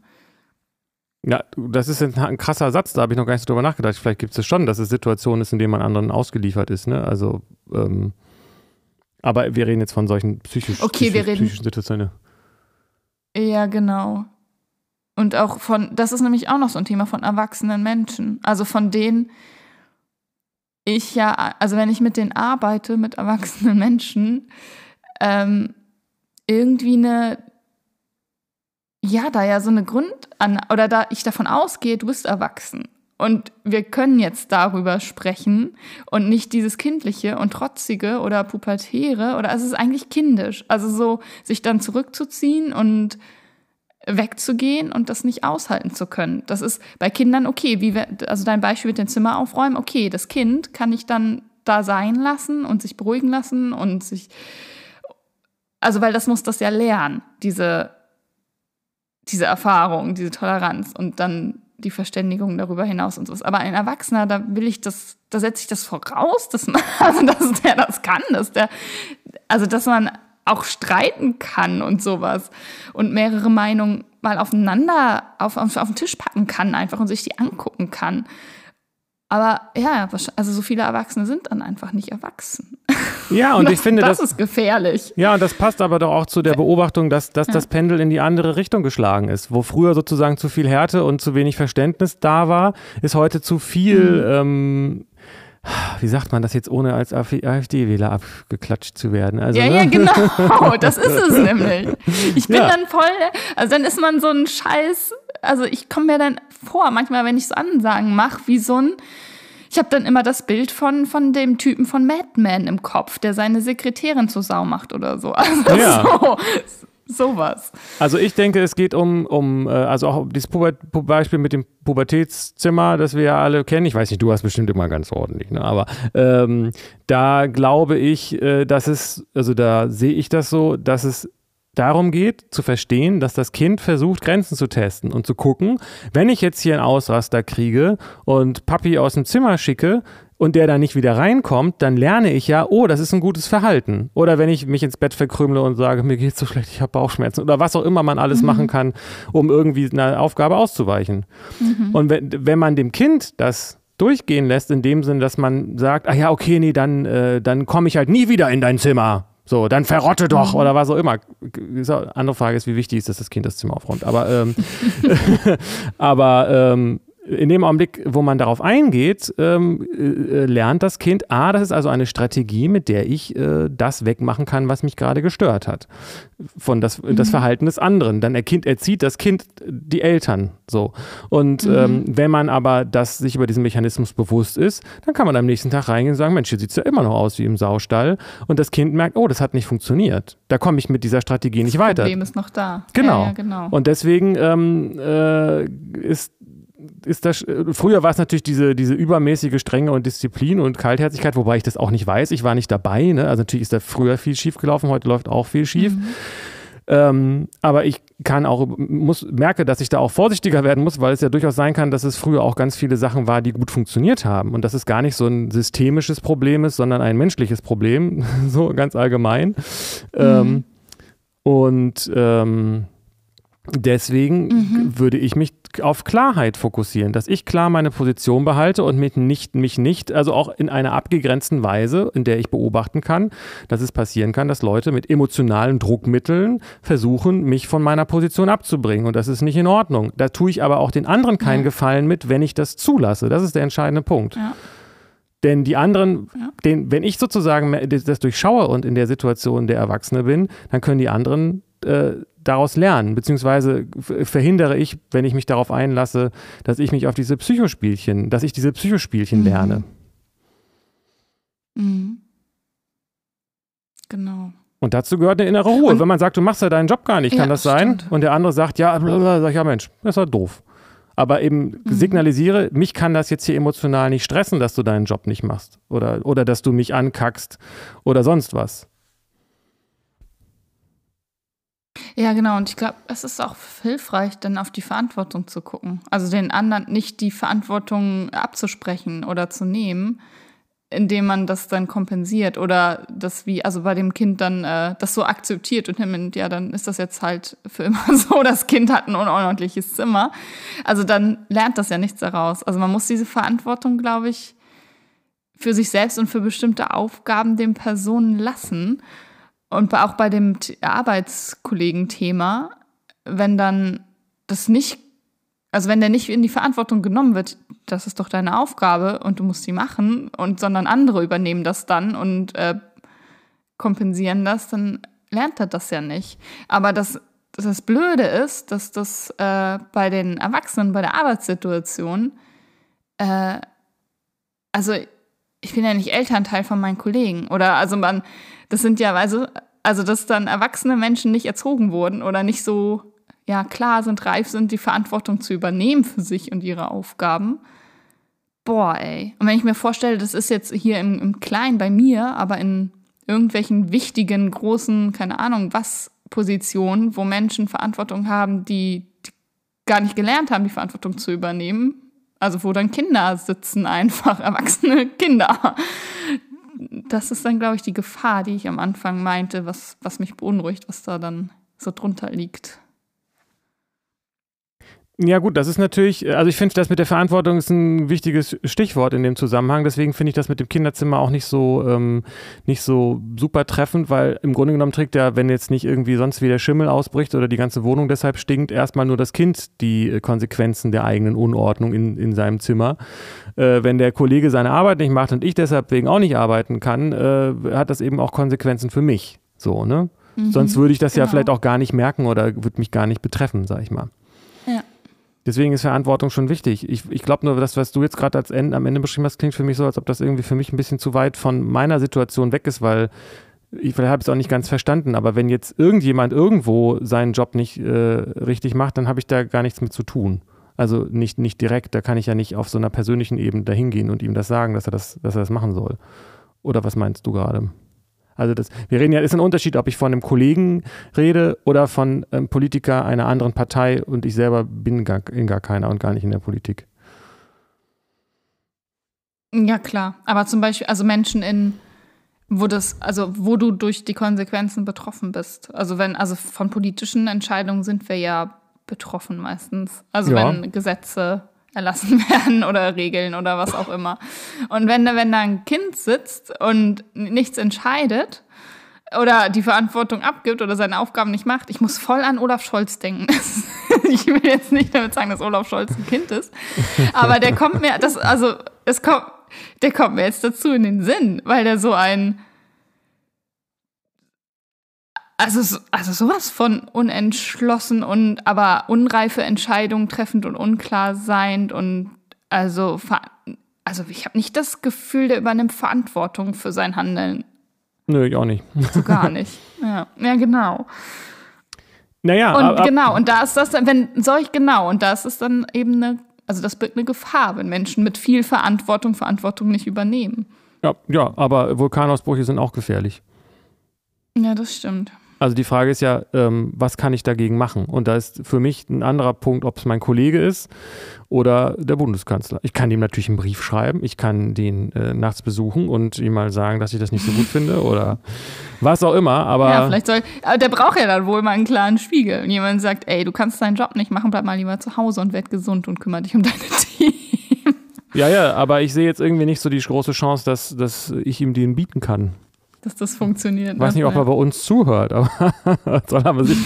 Ja, das ist ein, krasser Satz, da habe ich noch gar nicht so drüber nachgedacht. Vielleicht gibt es schon, dass es Situationen ist, in denen man anderen ausgeliefert ist. Ne? Also, ähm, aber wir reden jetzt von solchen psychisch, okay, psychisch, psychischen Situationen. Ja, genau. Und auch von, das ist nämlich auch noch so ein Thema von erwachsenen Menschen. Also von denen ich ja, also wenn ich mit denen arbeite, mit erwachsenen Menschen, ähm, irgendwie eine, ja, da ja so eine Grund an, oder da ich davon ausgehe, du bist erwachsen. Und wir können jetzt darüber sprechen und nicht dieses Kindliche und Trotzige oder Pubertäre oder also es ist eigentlich kindisch. Also so sich dann zurückzuziehen und wegzugehen und das nicht aushalten zu können. Das ist bei Kindern okay. Wie wir, also dein Beispiel mit dem Zimmer aufräumen, okay, das Kind kann ich dann da sein lassen und sich beruhigen lassen und sich, also weil das muss das ja lernen, diese, diese Erfahrung, diese Toleranz und dann die Verständigung darüber hinaus und so. Aber ein Erwachsener, da will ich das, da setze ich das voraus, dass man, also dass der das kann, dass der, also dass man auch streiten kann und sowas und mehrere Meinungen mal aufeinander auf, auf, auf den Tisch packen kann einfach und sich die angucken kann. Aber ja, also so viele Erwachsene sind dann einfach nicht erwachsen. Ja, und das, ich finde, das, das ist gefährlich. Ja, und das passt aber doch auch zu der Beobachtung, dass, dass ja. das Pendel in die andere Richtung geschlagen ist. Wo früher sozusagen zu viel Härte und zu wenig Verständnis da war, ist heute zu viel mhm. ähm, wie sagt man das jetzt, ohne als AfD-Wähler abgeklatscht zu werden? Also, ja, ne? ja, genau. Das ist es nämlich. Ich bin ja. dann voll, also dann ist man so ein Scheiß, also ich komme mir dann vor, manchmal, wenn ich so Ansagen mache, wie so ein, ich habe dann immer das Bild von, von dem Typen von Madman im Kopf, der seine Sekretärin zur Sau macht oder so. Also ja. so, Sowas. Also ich denke, es geht um, um äh, also auch dieses Beispiel mit dem Pubertätszimmer, das wir ja alle kennen. Ich weiß nicht, du hast bestimmt immer ganz ordentlich, ne? aber ähm, da glaube ich, äh, dass es, also da sehe ich das so, dass es darum geht, zu verstehen, dass das Kind versucht, Grenzen zu testen und zu gucken, wenn ich jetzt hier einen Ausraster kriege und Papi aus dem Zimmer schicke, und der da nicht wieder reinkommt, dann lerne ich ja, oh, das ist ein gutes Verhalten. Oder wenn ich mich ins Bett verkrümle und sage, mir geht's so schlecht, ich habe Bauchschmerzen oder was auch immer man alles mhm. machen kann, um irgendwie einer Aufgabe auszuweichen. Mhm. Und wenn, wenn man dem Kind das durchgehen lässt, in dem Sinn, dass man sagt, ah ja, okay, nee, dann, äh, dann komme ich halt nie wieder in dein Zimmer. So, dann verrotte doch oder was auch immer. Andere Frage ist, wie wichtig ist, dass das Kind das Zimmer aufräumt. Aber, ähm, aber ähm, in dem Augenblick, wo man darauf eingeht, ähm, äh, lernt das Kind, ah, das ist also eine Strategie, mit der ich äh, das wegmachen kann, was mich gerade gestört hat. Von das, mhm. das Verhalten des anderen. Dann erkind, erzieht das Kind die Eltern so. Und mhm. ähm, wenn man aber das sich über diesen Mechanismus bewusst ist, dann kann man am nächsten Tag reingehen und sagen, Mensch, hier sieht es ja immer noch aus wie im Saustall. Und das Kind merkt, oh, das hat nicht funktioniert. Da komme ich mit dieser Strategie nicht weiter. Das Problem ist noch da. Genau. Ja, ja, genau. Und deswegen ähm, äh, ist ist das, früher war es natürlich diese, diese übermäßige Strenge und Disziplin und Kaltherzigkeit, wobei ich das auch nicht weiß. Ich war nicht dabei. Ne? Also natürlich ist da früher viel schief gelaufen, heute läuft auch viel schief. Mhm. Ähm, aber ich kann auch, muss, merke, dass ich da auch vorsichtiger werden muss, weil es ja durchaus sein kann, dass es früher auch ganz viele Sachen war, die gut funktioniert haben. Und dass es gar nicht so ein systemisches Problem ist, sondern ein menschliches Problem, so ganz allgemein. Mhm. Ähm, und ähm, Deswegen mhm. würde ich mich auf Klarheit fokussieren, dass ich klar meine Position behalte und mich nicht, mich nicht, also auch in einer abgegrenzten Weise, in der ich beobachten kann, dass es passieren kann, dass Leute mit emotionalen Druckmitteln versuchen, mich von meiner Position abzubringen. Und das ist nicht in Ordnung. Da tue ich aber auch den anderen keinen ja. Gefallen mit, wenn ich das zulasse. Das ist der entscheidende Punkt. Ja. Denn die anderen, ja. den, wenn ich sozusagen das durchschaue und in der Situation der Erwachsene bin, dann können die anderen äh, daraus lernen, beziehungsweise verhindere ich, wenn ich mich darauf einlasse, dass ich mich auf diese Psychospielchen, dass ich diese Psychospielchen mhm. lerne. Mhm. Genau. Und dazu gehört eine innere Ruhe. Und wenn man sagt, du machst ja deinen Job gar nicht, kann ja, das sein? Stimmt. Und der andere sagt, ja, blablabla, sag ich, ja Mensch, das ist halt doof. Aber eben mhm. signalisiere, mich kann das jetzt hier emotional nicht stressen, dass du deinen Job nicht machst oder, oder dass du mich ankackst oder sonst was. Ja, genau. Und ich glaube, es ist auch hilfreich, dann auf die Verantwortung zu gucken. Also den anderen nicht die Verantwortung abzusprechen oder zu nehmen, indem man das dann kompensiert oder das wie, also bei dem Kind dann äh, das so akzeptiert und nimmt, ja, dann ist das jetzt halt für immer so, das Kind hat ein unordentliches Zimmer. Also dann lernt das ja nichts daraus. Also man muss diese Verantwortung, glaube ich, für sich selbst und für bestimmte Aufgaben den Personen lassen. Und auch bei dem Arbeitskollegen-Thema, wenn dann das nicht, also wenn der nicht in die Verantwortung genommen wird, das ist doch deine Aufgabe und du musst sie machen, und sondern andere übernehmen das dann und äh, kompensieren das, dann lernt er das ja nicht. Aber das, das Blöde ist, dass das äh, bei den Erwachsenen, bei der Arbeitssituation, äh, also ich bin ja nicht Elternteil von meinen Kollegen. Oder also man, das sind ja, also, also dass dann erwachsene Menschen nicht erzogen wurden oder nicht so ja klar sind, reif sind, die Verantwortung zu übernehmen für sich und ihre Aufgaben. Boah, ey. Und wenn ich mir vorstelle, das ist jetzt hier im, im Kleinen bei mir, aber in irgendwelchen wichtigen, großen, keine Ahnung, was Positionen, wo Menschen Verantwortung haben, die, die gar nicht gelernt haben, die Verantwortung zu übernehmen. Also wo dann Kinder sitzen, einfach erwachsene Kinder, das ist dann, glaube ich, die Gefahr, die ich am Anfang meinte, was, was mich beunruhigt, was da dann so drunter liegt. Ja gut, das ist natürlich, also ich finde, das mit der Verantwortung ist ein wichtiges Stichwort in dem Zusammenhang. Deswegen finde ich das mit dem Kinderzimmer auch nicht so, ähm, nicht so super treffend, weil im Grunde genommen trägt ja, wenn jetzt nicht irgendwie sonst wie der Schimmel ausbricht oder die ganze Wohnung deshalb stinkt, erstmal nur das Kind die Konsequenzen der eigenen Unordnung in, in seinem Zimmer. Äh, wenn der Kollege seine Arbeit nicht macht und ich deshalb wegen auch nicht arbeiten kann, äh, hat das eben auch Konsequenzen für mich. So, ne? Mhm, Sonst würde ich das genau. ja vielleicht auch gar nicht merken oder würde mich gar nicht betreffen, sag ich mal. Deswegen ist Verantwortung schon wichtig. Ich, ich glaube nur, das, was du jetzt gerade am Ende beschrieben hast, klingt für mich so, als ob das irgendwie für mich ein bisschen zu weit von meiner Situation weg ist, weil ich vielleicht habe es auch nicht ganz verstanden, aber wenn jetzt irgendjemand irgendwo seinen Job nicht äh, richtig macht, dann habe ich da gar nichts mit zu tun. Also nicht, nicht direkt, da kann ich ja nicht auf so einer persönlichen Ebene dahin gehen und ihm das sagen, dass er das, dass er das machen soll. Oder was meinst du gerade? Also das, wir reden ja, ist ein Unterschied, ob ich von einem Kollegen rede oder von einem Politiker einer anderen Partei und ich selber bin gar, in gar keiner und gar nicht in der Politik. Ja, klar. Aber zum Beispiel, also Menschen in, wo das, also wo du durch die Konsequenzen betroffen bist. Also wenn, also von politischen Entscheidungen sind wir ja betroffen meistens. Also ja. wenn Gesetze erlassen werden oder Regeln oder was auch immer. Und wenn, wenn da ein Kind sitzt und nichts entscheidet oder die Verantwortung abgibt oder seine Aufgaben nicht macht, ich muss voll an Olaf Scholz denken. ich will jetzt nicht damit sagen, dass Olaf Scholz ein Kind ist, aber der kommt mir, das, also es kommt, der kommt mir jetzt dazu in den Sinn, weil der so ein also, also sowas von unentschlossen und aber unreife Entscheidungen treffend und unklar seiend und also, also ich habe nicht das Gefühl, der übernimmt Verantwortung für sein Handeln. Nö, ich auch nicht. So gar nicht. Ja, ja genau. Naja, und ab, genau, und da ist das dann, wenn solch genau, und da ist es dann eben eine, also das birgt eine Gefahr, wenn Menschen mit viel Verantwortung Verantwortung nicht übernehmen. Ja, ja, aber Vulkanausbrüche sind auch gefährlich. Ja, das stimmt. Also die Frage ist ja, ähm, was kann ich dagegen machen? Und da ist für mich ein anderer Punkt, ob es mein Kollege ist oder der Bundeskanzler. Ich kann dem natürlich einen Brief schreiben, ich kann den äh, nachts besuchen und ihm mal sagen, dass ich das nicht so gut finde oder was auch immer. Aber ja, vielleicht soll. Aber der braucht ja dann wohl mal einen klaren Spiegel. Und jemand sagt, ey, du kannst deinen Job nicht machen, bleib mal lieber zu Hause und werd gesund und kümmere dich um deine Team. Ja, ja, aber ich sehe jetzt irgendwie nicht so die große Chance, dass, dass ich ihm den bieten kann dass das funktioniert. Ich weiß nicht, ob er bei uns zuhört, aber soll aber sich.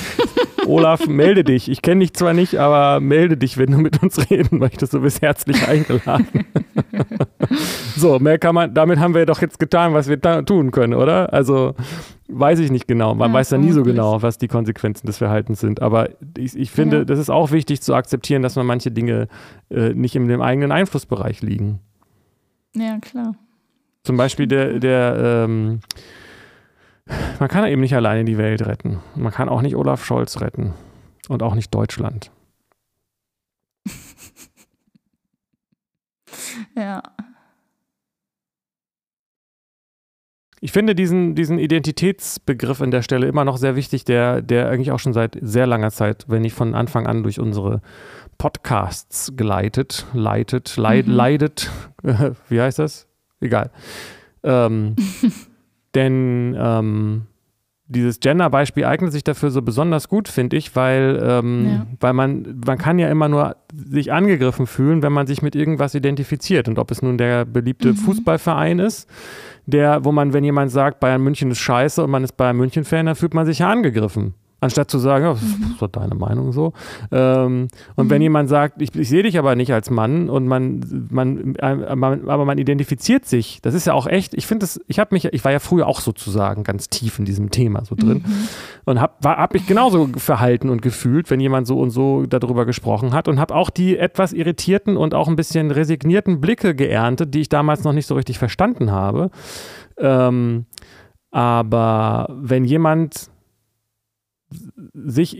Olaf, melde dich. Ich kenne dich zwar nicht, aber melde dich, wenn du mit uns reden möchtest. Du bist herzlich eingeladen. so, mehr kann man, damit haben wir doch jetzt getan, was wir tun können, oder? Also, weiß ich nicht genau. Man ja, weiß ja nie so genau, was die Konsequenzen des Verhaltens sind. Aber ich, ich finde, ja. das ist auch wichtig zu akzeptieren, dass man manche Dinge äh, nicht in dem eigenen Einflussbereich liegen. Ja, klar. Zum Beispiel der, der ähm, man kann eben nicht alleine die Welt retten. Man kann auch nicht Olaf Scholz retten und auch nicht Deutschland. ja. Ich finde diesen, diesen Identitätsbegriff an der Stelle immer noch sehr wichtig, der, der eigentlich auch schon seit sehr langer Zeit, wenn nicht von Anfang an durch unsere Podcasts geleitet, leitet, leid, mhm. leidet, äh, wie heißt das? Egal. Ähm, denn ähm, dieses Gender-Beispiel eignet sich dafür so besonders gut, finde ich, weil, ähm, ja. weil man, man kann ja immer nur sich angegriffen fühlen, wenn man sich mit irgendwas identifiziert. Und ob es nun der beliebte mhm. Fußballverein ist, der, wo man, wenn jemand sagt, Bayern München ist scheiße und man ist Bayern München-Fan, dann fühlt man sich ja angegriffen. Anstatt zu sagen, ja, das ist mhm. doch deine Meinung so. Ähm, und mhm. wenn jemand sagt, ich, ich sehe dich aber nicht als Mann und man, man, äh, man, aber man identifiziert sich, das ist ja auch echt, ich finde das, ich habe mich, ich war ja früher auch sozusagen ganz tief in diesem Thema so drin mhm. und habe hab mich genauso verhalten und gefühlt, wenn jemand so und so darüber gesprochen hat und habe auch die etwas irritierten und auch ein bisschen resignierten Blicke geerntet, die ich damals noch nicht so richtig verstanden habe. Ähm, aber wenn jemand sich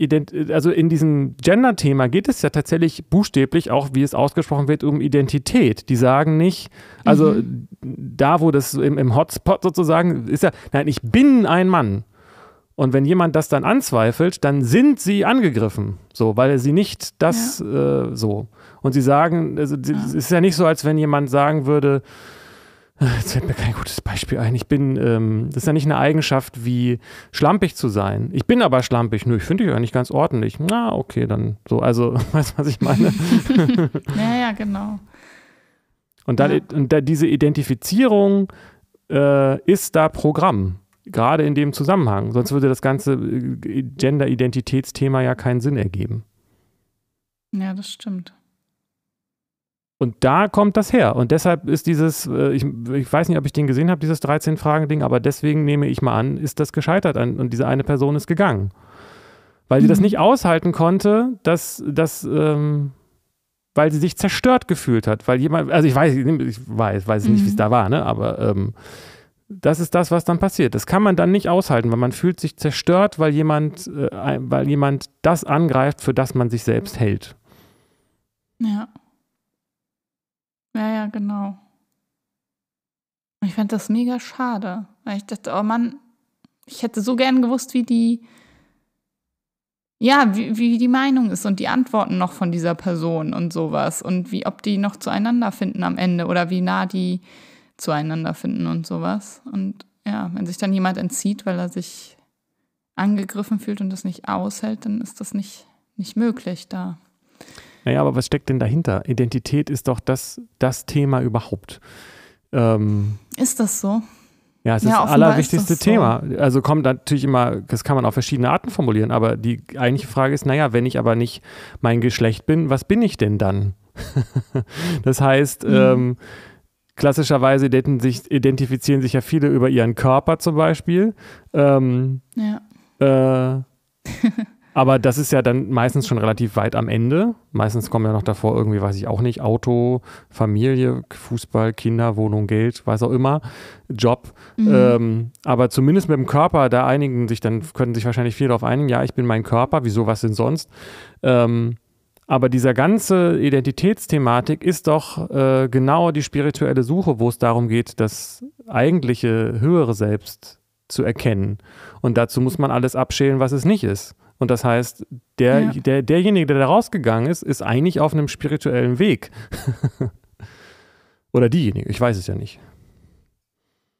also in diesem Gender-Thema geht es ja tatsächlich buchstäblich auch, wie es ausgesprochen wird, um Identität. Die sagen nicht, also mhm. da, wo das im, im, Hotspot sozusagen ist ja, nein, ich bin ein Mann. Und wenn jemand das dann anzweifelt, dann sind sie angegriffen, so, weil sie nicht das ja. äh, so. Und sie sagen, also, es ja. ist ja nicht so, als wenn jemand sagen würde, Jetzt fällt mir kein gutes Beispiel ein. Ich bin, ähm, das ist ja nicht eine Eigenschaft wie schlampig zu sein. Ich bin aber schlampig. Nö, ich finde dich eigentlich ganz ordentlich. Na, okay, dann so. Also, weißt du, was ich meine? ja, ja, genau. Und, dann, ja. und da diese Identifizierung äh, ist da Programm. Gerade in dem Zusammenhang. Sonst würde das ganze äh, Gender-Identitätsthema ja keinen Sinn ergeben. Ja, das stimmt. Und da kommt das her. Und deshalb ist dieses, äh, ich, ich, weiß nicht, ob ich den gesehen habe, dieses 13-Fragen-Ding, aber deswegen nehme ich mal an, ist das gescheitert und diese eine Person ist gegangen. Weil sie mhm. das nicht aushalten konnte, dass, dass ähm, weil sie sich zerstört gefühlt hat. Weil jemand, also ich weiß, ich weiß, weiß nicht, mhm. wie es da war, ne? aber ähm, das ist das, was dann passiert. Das kann man dann nicht aushalten, weil man fühlt sich zerstört, weil jemand, äh, weil jemand das angreift, für das man sich selbst hält. Ja. Ja, ja, genau. Ich fand das mega schade, weil ich dachte, oh Mann, ich hätte so gern gewusst, wie die, ja, wie, wie die Meinung ist und die Antworten noch von dieser Person und sowas und wie, ob die noch zueinander finden am Ende oder wie nah die zueinander finden und sowas. Und ja, wenn sich dann jemand entzieht, weil er sich angegriffen fühlt und das nicht aushält, dann ist das nicht, nicht möglich da. Naja, aber was steckt denn dahinter? Identität ist doch das, das Thema überhaupt. Ähm, ist das so? Ja, es ist ja, das allerwichtigste das so. Thema. Also kommt natürlich immer, das kann man auf verschiedene Arten formulieren, aber die eigentliche Frage ist, naja, wenn ich aber nicht mein Geschlecht bin, was bin ich denn dann? das heißt, mhm. ähm, klassischerweise identifizieren sich ja viele über ihren Körper zum Beispiel. Ähm, ja. Äh, Aber das ist ja dann meistens schon relativ weit am Ende. Meistens kommen ja noch davor irgendwie, weiß ich auch nicht, Auto, Familie, Fußball, Kinder, Wohnung, Geld, was auch immer, Job. Mhm. Ähm, aber zumindest mit dem Körper, da einigen sich, dann können sich wahrscheinlich viele darauf einigen, ja, ich bin mein Körper, wieso, was denn sonst? Ähm, aber dieser ganze Identitätsthematik ist doch äh, genau die spirituelle Suche, wo es darum geht, das eigentliche höhere Selbst zu erkennen. Und dazu muss man alles abschälen, was es nicht ist. Und das heißt, der, ja. der, derjenige, der da rausgegangen ist, ist eigentlich auf einem spirituellen Weg. Oder diejenige, ich weiß es ja nicht.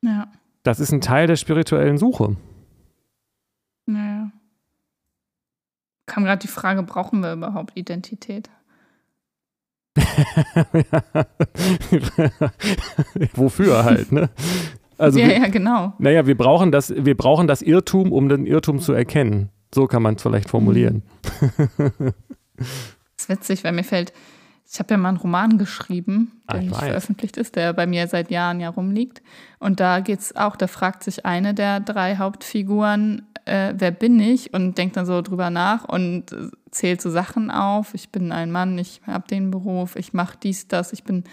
Ja. Das ist ein Teil der spirituellen Suche. Naja. Kam gerade die Frage, brauchen wir überhaupt Identität? Wofür halt, ne? Also ja, wir, ja, genau. Naja, wir brauchen, das, wir brauchen das Irrtum, um den Irrtum zu erkennen. So kann man es vielleicht formulieren. das ist witzig, weil mir fällt, ich habe ja mal einen Roman geschrieben, der ah, nicht weiß. veröffentlicht ist, der bei mir seit Jahren ja rumliegt. Und da geht es auch, da fragt sich eine der drei Hauptfiguren, äh, wer bin ich? Und denkt dann so drüber nach und zählt so Sachen auf. Ich bin ein Mann, ich habe den Beruf, ich mache dies, das, ich bin,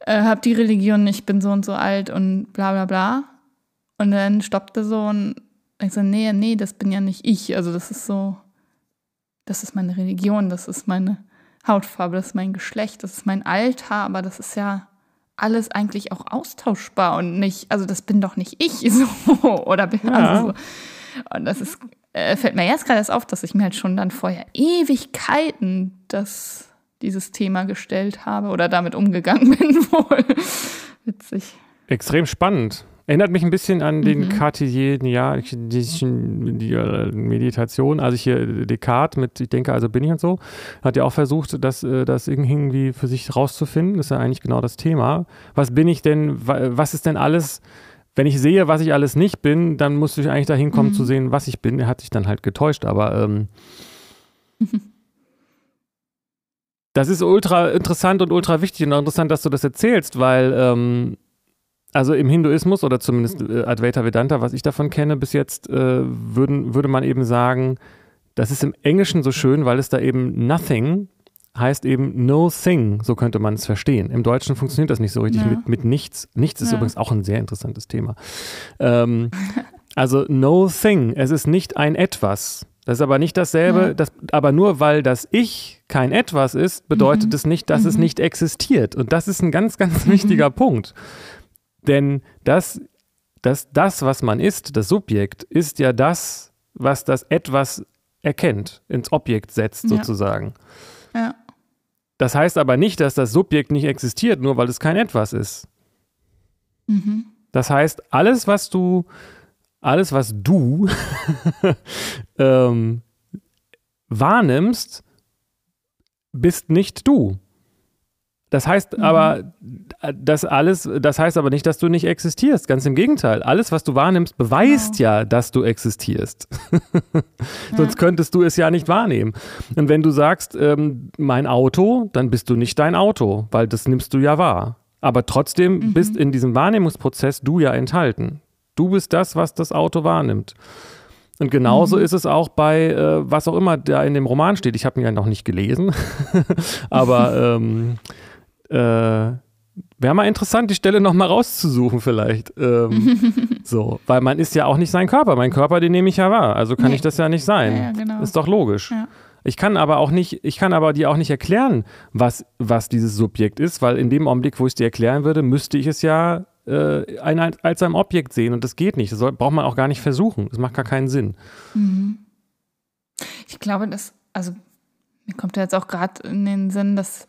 äh, habe die Religion, ich bin so und so alt und bla bla bla. Und dann stoppt er so und ich so, nee, nee, das bin ja nicht ich. Also das ist so, das ist meine Religion, das ist meine Hautfarbe, das ist mein Geschlecht, das ist mein Alter, aber das ist ja alles eigentlich auch austauschbar und nicht, also das bin doch nicht ich so oder bin Ja. also so. Und das ist, äh, fällt mir jetzt gerade erst auf, dass ich mir halt schon dann vorher Ewigkeiten das, dieses Thema gestellt habe oder damit umgegangen bin wohl. Witzig. Extrem spannend. Erinnert mich ein bisschen an den Mhm. Cartesianischen die, äh, Meditation. Also hier Descartes mit Ich denke, also bin ich und so. Hat ja auch versucht, das, äh, das irgendwie für sich rauszufinden. Das ist ja eigentlich genau das Thema. Was bin ich denn, wa- was ist denn alles, wenn ich sehe, was ich alles nicht bin, dann muss ich eigentlich dahin kommen Mhm. zu sehen, was ich bin. Er hat sich dann halt getäuscht, aber ähm, das ist ultra interessant und ultra wichtig und auch interessant, dass du das erzählst, weil ähm, also im Hinduismus oder zumindest äh, Advaita Vedanta, was ich davon kenne bis jetzt, äh, würden, würde man eben sagen, das ist im Englischen so schön, weil es da eben nothing heißt eben no thing, so könnte man es verstehen. Im Deutschen funktioniert das nicht so richtig Ja. mit, mit nichts. Nichts ist Ja. übrigens auch ein sehr interessantes Thema. Ähm, also no thing, es ist nicht ein etwas. Das ist aber nicht dasselbe, Ja. das, aber nur weil das Ich kein etwas ist, bedeutet Mhm. es nicht, dass es Mhm. nicht existiert. Und das ist ein ganz, ganz wichtiger Punkt. Denn das, das, das, was man ist, das Subjekt, ist ja das, was das etwas erkennt, ins Objekt setzt Ja. sozusagen. Ja. Das heißt aber nicht, dass das Subjekt nicht existiert, nur weil es kein etwas ist. Mhm. Das heißt, alles, was du, alles, was du ähm, wahrnimmst, bist nicht du. Das heißt Mhm. aber, das alles, das heißt aber nicht, dass du nicht existierst. Ganz im Gegenteil. Alles, was du wahrnimmst, beweist ja, dass du existierst. Sonst könntest du es ja nicht wahrnehmen. Und wenn du sagst, ähm, mein Auto, dann bist du nicht dein Auto, weil das nimmst du ja wahr. Aber trotzdem Mhm. bist in diesem Wahrnehmungsprozess du ja enthalten. Du bist das, was das Auto wahrnimmt. Und genauso ist es auch bei, äh, was auch immer da in dem Roman steht. Ich habe ihn ja noch nicht gelesen, aber ähm, äh, wäre mal interessant, die Stelle nochmal rauszusuchen vielleicht. Ähm, so, weil man ist ja auch nicht sein Körper. Mein Körper, den nehme ich ja wahr. Also kann Nee. ich das ja nicht sein. Ja, ja, genau. Ist doch logisch. Ja. Ich kann aber auch nicht, ich kann aber dir auch nicht erklären, was, was dieses Subjekt ist, weil in dem Augenblick, wo ich es dir erklären würde, müsste ich es ja äh, ein, als ein Objekt sehen und das geht nicht. Das soll, braucht man auch gar nicht versuchen. Das macht gar keinen Sinn. Mhm. Ich glaube, dass, also mir kommt ja jetzt auch gerade in den Sinn, dass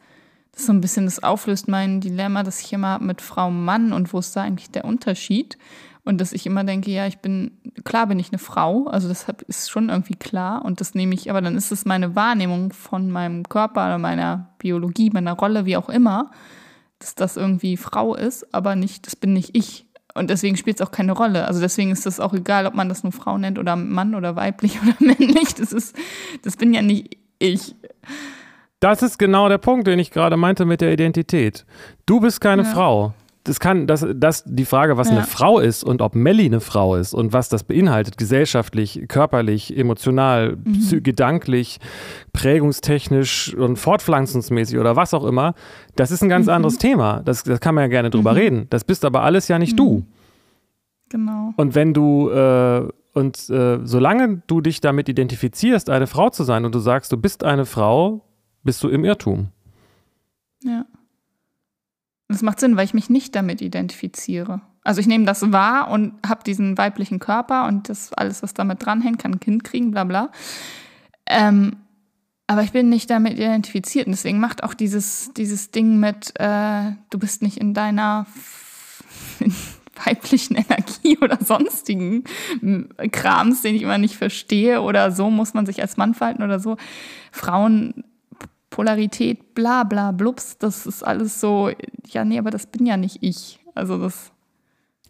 das so ein bisschen das auflöst, mein Dilemma, das ich immer habe mit Frau Mann und wo ist da eigentlich der Unterschied? Und dass ich immer denke, ja, ich bin, klar bin ich eine Frau, also das ist schon irgendwie klar und das nehme ich, aber dann ist es meine Wahrnehmung von meinem Körper oder meiner Biologie, meiner Rolle, wie auch immer, dass das irgendwie Frau ist, aber nicht, das bin nicht ich. Und deswegen spielt es auch keine Rolle. Also deswegen ist es auch egal, ob man das nur Frau nennt oder Mann oder weiblich oder männlich. Das ist, das bin ja nicht ich. Das ist genau der Punkt, den ich gerade meinte mit der Identität. Du bist keine Ja. Frau. Das kann, das, das, die Frage, was Ja. eine Frau ist und ob Melly eine Frau ist und was das beinhaltet, gesellschaftlich, körperlich, emotional, Mhm. gedanklich, prägungstechnisch und fortpflanzungsmäßig oder was auch immer, das ist ein ganz Mhm. anderes Thema. Das, das kann man ja gerne drüber Mhm. reden. Das bist aber alles ja nicht du. Genau. Und wenn du, äh, und äh, solange du dich damit identifizierst, eine Frau zu sein und du sagst, du bist eine Frau, bist du im Irrtum. Ja. Das macht Sinn, weil ich mich nicht damit identifiziere. Also ich nehme das wahr und habe diesen weiblichen Körper und das alles, was damit dranhängt, kann ein Kind kriegen, bla bla. Ähm, aber ich bin nicht damit identifiziert. Und deswegen macht auch dieses, dieses Ding mit, äh, du bist nicht in deiner weiblichen Energie oder sonstigen Krams, den ich immer nicht verstehe oder so muss man sich als Mann verhalten oder so. Frauen Polarität, bla bla blups, das ist alles so, ja, nee, aber das bin ja nicht ich. Also das,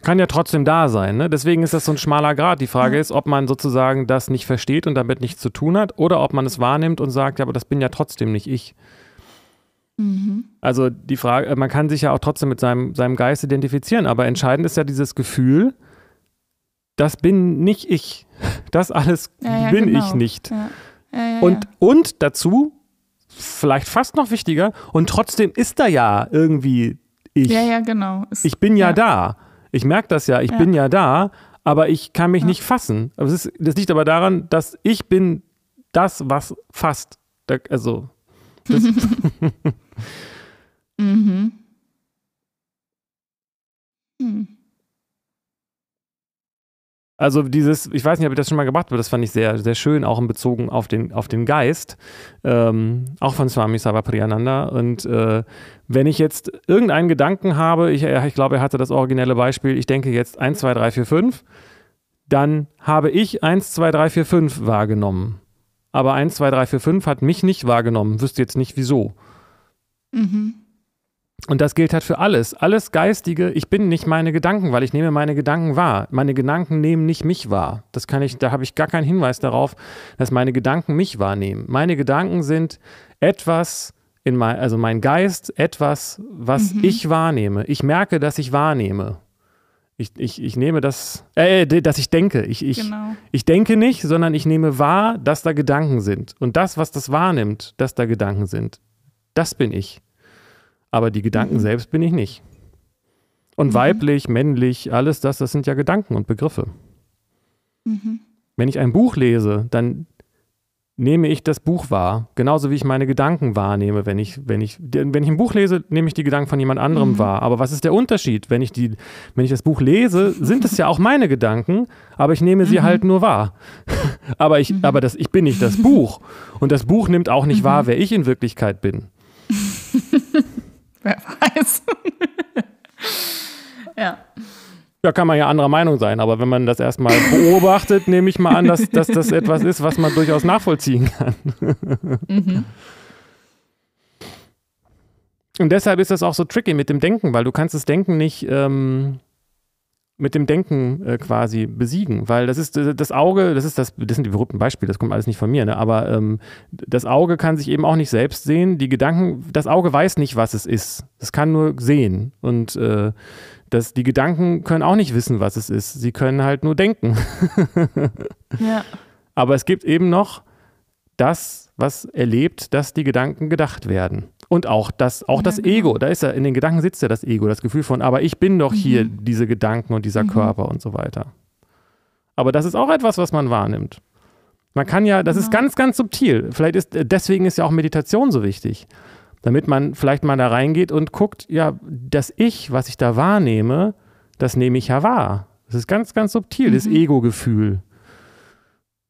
Kann ja trotzdem da sein. Ne? Deswegen ist das so ein schmaler Grad. Die Frage Ja. ist, ob man sozusagen das nicht versteht und damit nichts zu tun hat oder ob man es wahrnimmt und sagt, ja, aber das bin ja trotzdem nicht ich. mhm. Also die Frage, man kann sich ja auch trotzdem mit seinem, seinem Geist identifizieren, aber entscheidend ist ja dieses Gefühl, das bin nicht ich. Das alles ja, ja, bin genau. ich nicht. Ja, Und, und dazu, vielleicht fast noch wichtiger, und trotzdem ist da ja irgendwie ich. ja, ja, genau. Es, Ich bin ja, Ja. da. Ich merke das ja, ich Ja. bin ja da, aber ich kann mich Ja. nicht fassen. Aber es ist, das liegt aber daran, dass ich bin das, was fasst. Da, also, das, mhm. Also dieses, ich weiß nicht, ob ich das schon mal gemacht habe, das fand ich sehr, sehr schön, auch in Bezug auf den, auf den Geist, ähm, auch von Swami Savapriyananda. Und äh, wenn ich jetzt irgendeinen Gedanken habe, ich, ich glaube, er hatte das originelle Beispiel, ich denke jetzt 1, 2, 3, 4, 5, dann habe ich 1, 2, 3, 4, 5 wahrgenommen. Aber 1, 2, 3, 4, 5 hat mich nicht wahrgenommen, wüsste jetzt nicht wieso. Mhm. Und das gilt halt für alles. Alles Geistige, ich bin nicht meine Gedanken, weil ich nehme meine Gedanken wahr. Meine Gedanken nehmen nicht mich wahr. Das kann ich, da habe ich gar keinen Hinweis darauf, dass meine Gedanken mich wahrnehmen. Meine Gedanken sind etwas in mein, also mein Geist, etwas, was mhm. ich wahrnehme. Ich merke, dass ich wahrnehme. Ich, ich, ich nehme das, äh, dass ich denke. Ich, ich, genau. ich denke nicht, sondern ich nehme wahr, dass da Gedanken sind. Und das, was das wahrnimmt, dass da Gedanken sind, das bin ich aber die Gedanken mhm. selbst bin ich nicht. Und mhm. weiblich, männlich, alles das, das sind ja Gedanken und Begriffe. Mhm. Wenn ich ein Buch lese, dann nehme ich das Buch wahr, genauso wie ich meine Gedanken wahrnehme. Wenn ich, wenn ich, wenn ich ein Buch lese, nehme ich die Gedanken von jemand anderem mhm. wahr. Aber was ist der Unterschied? Wenn ich, die, wenn ich das Buch lese, sind es ja auch meine Gedanken, aber ich nehme sie mhm. halt nur wahr. aber ich, mhm. aber das, ich bin nicht das Buch. Und das Buch nimmt auch nicht wahr, wer ich in Wirklichkeit bin. Wer weiß. ja. Da kann man ja anderer Meinung sein, aber wenn man das erstmal beobachtet, nehme ich mal an, dass, dass das etwas ist, was man durchaus nachvollziehen kann. mhm. Und deshalb ist das auch so tricky mit dem Denken, weil du kannst das Denken nicht ähm, mit dem Denken äh, quasi besiegen, weil das ist äh, das Auge, das ist das, das sind die berühmten Beispiele, das kommt alles nicht von mir, ne? aber ähm, das Auge kann sich eben auch nicht selbst sehen. Die Gedanken, das Auge weiß nicht, was es ist. Es kann nur sehen und äh, das, die Gedanken können auch nicht wissen, was es ist. Sie können halt nur denken. ja. Aber es gibt eben noch das, was erlebt, dass die Gedanken gedacht werden. Und auch das, auch das genau. Ego, da ist ja, in den Gedanken sitzt ja das Ego, das Gefühl von, aber ich bin doch mhm. hier diese Gedanken und dieser mhm. Körper und so weiter. Aber das ist auch etwas, was man wahrnimmt. Man kann ja, das ja. ist ganz, ganz subtil. Vielleicht ist, deswegen ist ja auch Meditation so wichtig. Damit man vielleicht mal da reingeht und guckt, ja, das Ich, was ich da wahrnehme, das nehme ich ja wahr. Das ist ganz, ganz subtil, mhm. das Ego-Gefühl.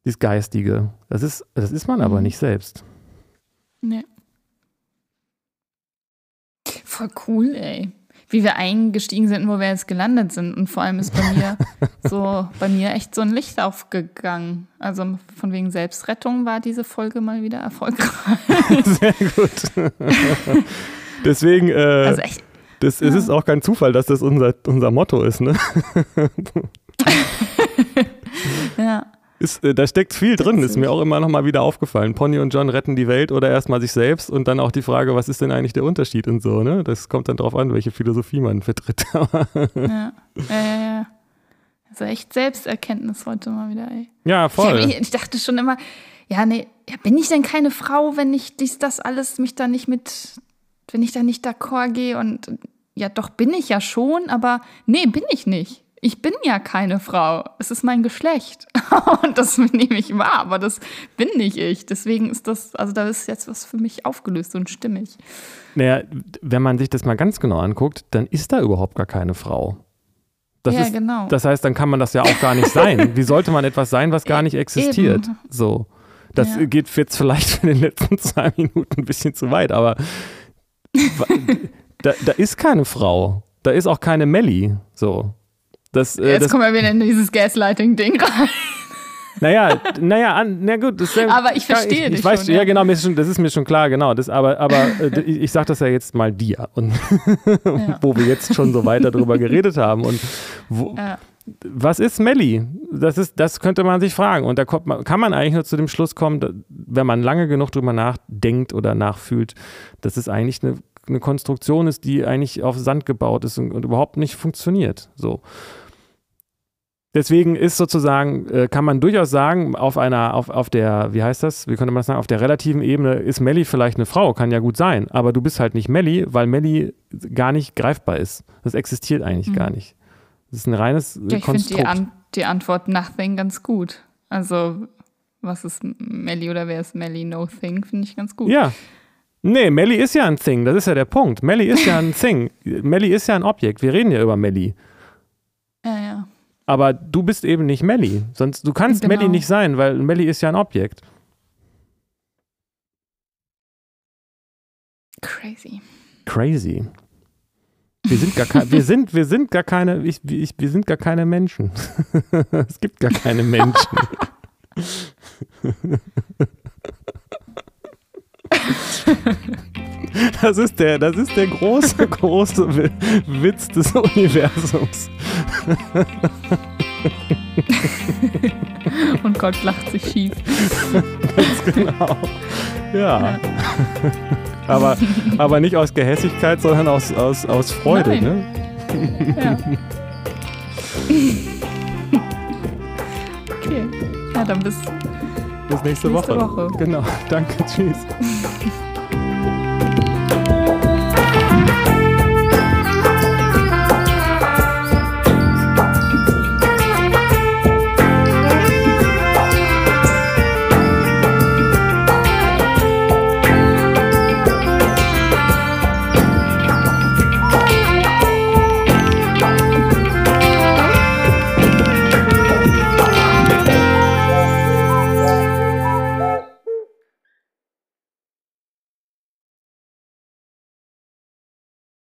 Das Geistige. Das ist, das ist man aber mhm. nicht selbst. Nee. Voll cool, ey. Wie wir eingestiegen sind, wo wir jetzt gelandet sind. Und vor allem ist bei mir so, bei mir echt so ein Licht aufgegangen. Also von wegen Selbstrettung war diese Folge mal wieder erfolgreich. Sehr gut. Deswegen, äh, also echt, das, ja. es ist auch kein Zufall, dass das unser, unser Motto ist, ne? ja. Ist, äh, da steckt viel drin, ist mir auch immer noch mal wieder aufgefallen. Pony und John retten die Welt oder erstmal sich selbst und dann auch die Frage, was ist denn eigentlich der Unterschied und so, ne? Das kommt dann drauf an, welche Philosophie man vertritt. ja, ja, ja. Also echt Selbsterkenntnis heute mal wieder, ey. Ja, voll. Ich, ich dachte schon immer, ja, nee, ja, bin ich denn keine Frau, wenn ich dies, das alles mich da nicht mit, wenn ich da nicht d'accord gehe und ja, doch bin ich ja schon, aber nee, bin ich nicht ich bin ja keine Frau. Es ist mein Geschlecht. Und das nehme ich wahr, aber das bin nicht ich. Deswegen ist das, also da ist jetzt was für mich aufgelöst und stimmig. Naja, wenn man sich das mal ganz genau anguckt, dann ist da überhaupt gar keine Frau. Das ja, ist, genau. Das heißt, dann kann man das ja auch gar nicht sein. Wie sollte man etwas sein, was gar nicht existiert? Eben. So. Das ja. geht jetzt vielleicht für den letzten zwei Minuten ein bisschen zu weit, aber da, da ist keine Frau. Da ist auch keine Melli. So. Das, äh, Jetzt das, kommen wir wieder in dieses Gaslighting-Ding rein. Naja, naja, na gut. Das, aber ich verstehe ich, dich. Ich weiß, schon, ja, ja genau, schon, das ist mir schon klar, genau. Das, aber aber äh, ich, ich sage das ja jetzt mal dir. Und ja. wo wir jetzt schon so weiter drüber geredet haben. Und wo, ja. was ist Melli? Das, ist, das könnte man sich fragen. Und da kommt, kann man eigentlich nur zu dem Schluss kommen, wenn man lange genug drüber nachdenkt oder nachfühlt, dass es eigentlich eine, eine Konstruktion ist, die eigentlich auf Sand gebaut ist und, und überhaupt nicht funktioniert. So. Deswegen ist sozusagen, äh, kann man durchaus sagen, auf einer, auf, auf der, wie heißt das, wie könnte man das sagen, auf der relativen Ebene ist Melli vielleicht eine Frau, kann ja gut sein, aber du bist halt nicht Melli, weil Melli gar nicht greifbar ist. Das existiert eigentlich mhm. gar nicht. Das ist ein reines ja, ich finde die, An die Antwort Nothing ganz gut. Also, was ist Melli oder wer ist Melli? No Thing, finde ich ganz gut. Ja. Nee, Melli ist ja ein Thing, das ist ja der Punkt. Melli ist ja ein Thing. Melli ist ja ein Objekt. Wir reden ja über Melli. Aber du bist eben nicht Melly. Sonst, du kannst Genau. Melly nicht sein, weil Melly ist ja ein Objekt. Crazy. Crazy. Wir sind gar, kein, wir sind, wir sind gar keine, ich, ich, wir sind gar keine Menschen. es gibt gar keine Menschen. Das ist der, das ist der große, große Wi- Witz des Universums. Und Gott lacht sich schief. Ganz genau. Ja. aber, aber nicht aus Gehässigkeit, sondern aus, aus, aus Freude. Nein. Ne? Ja. Okay. Ja, dann bis Bis nächste, Nächste Woche. Woche. Genau. Danke. Tschüss.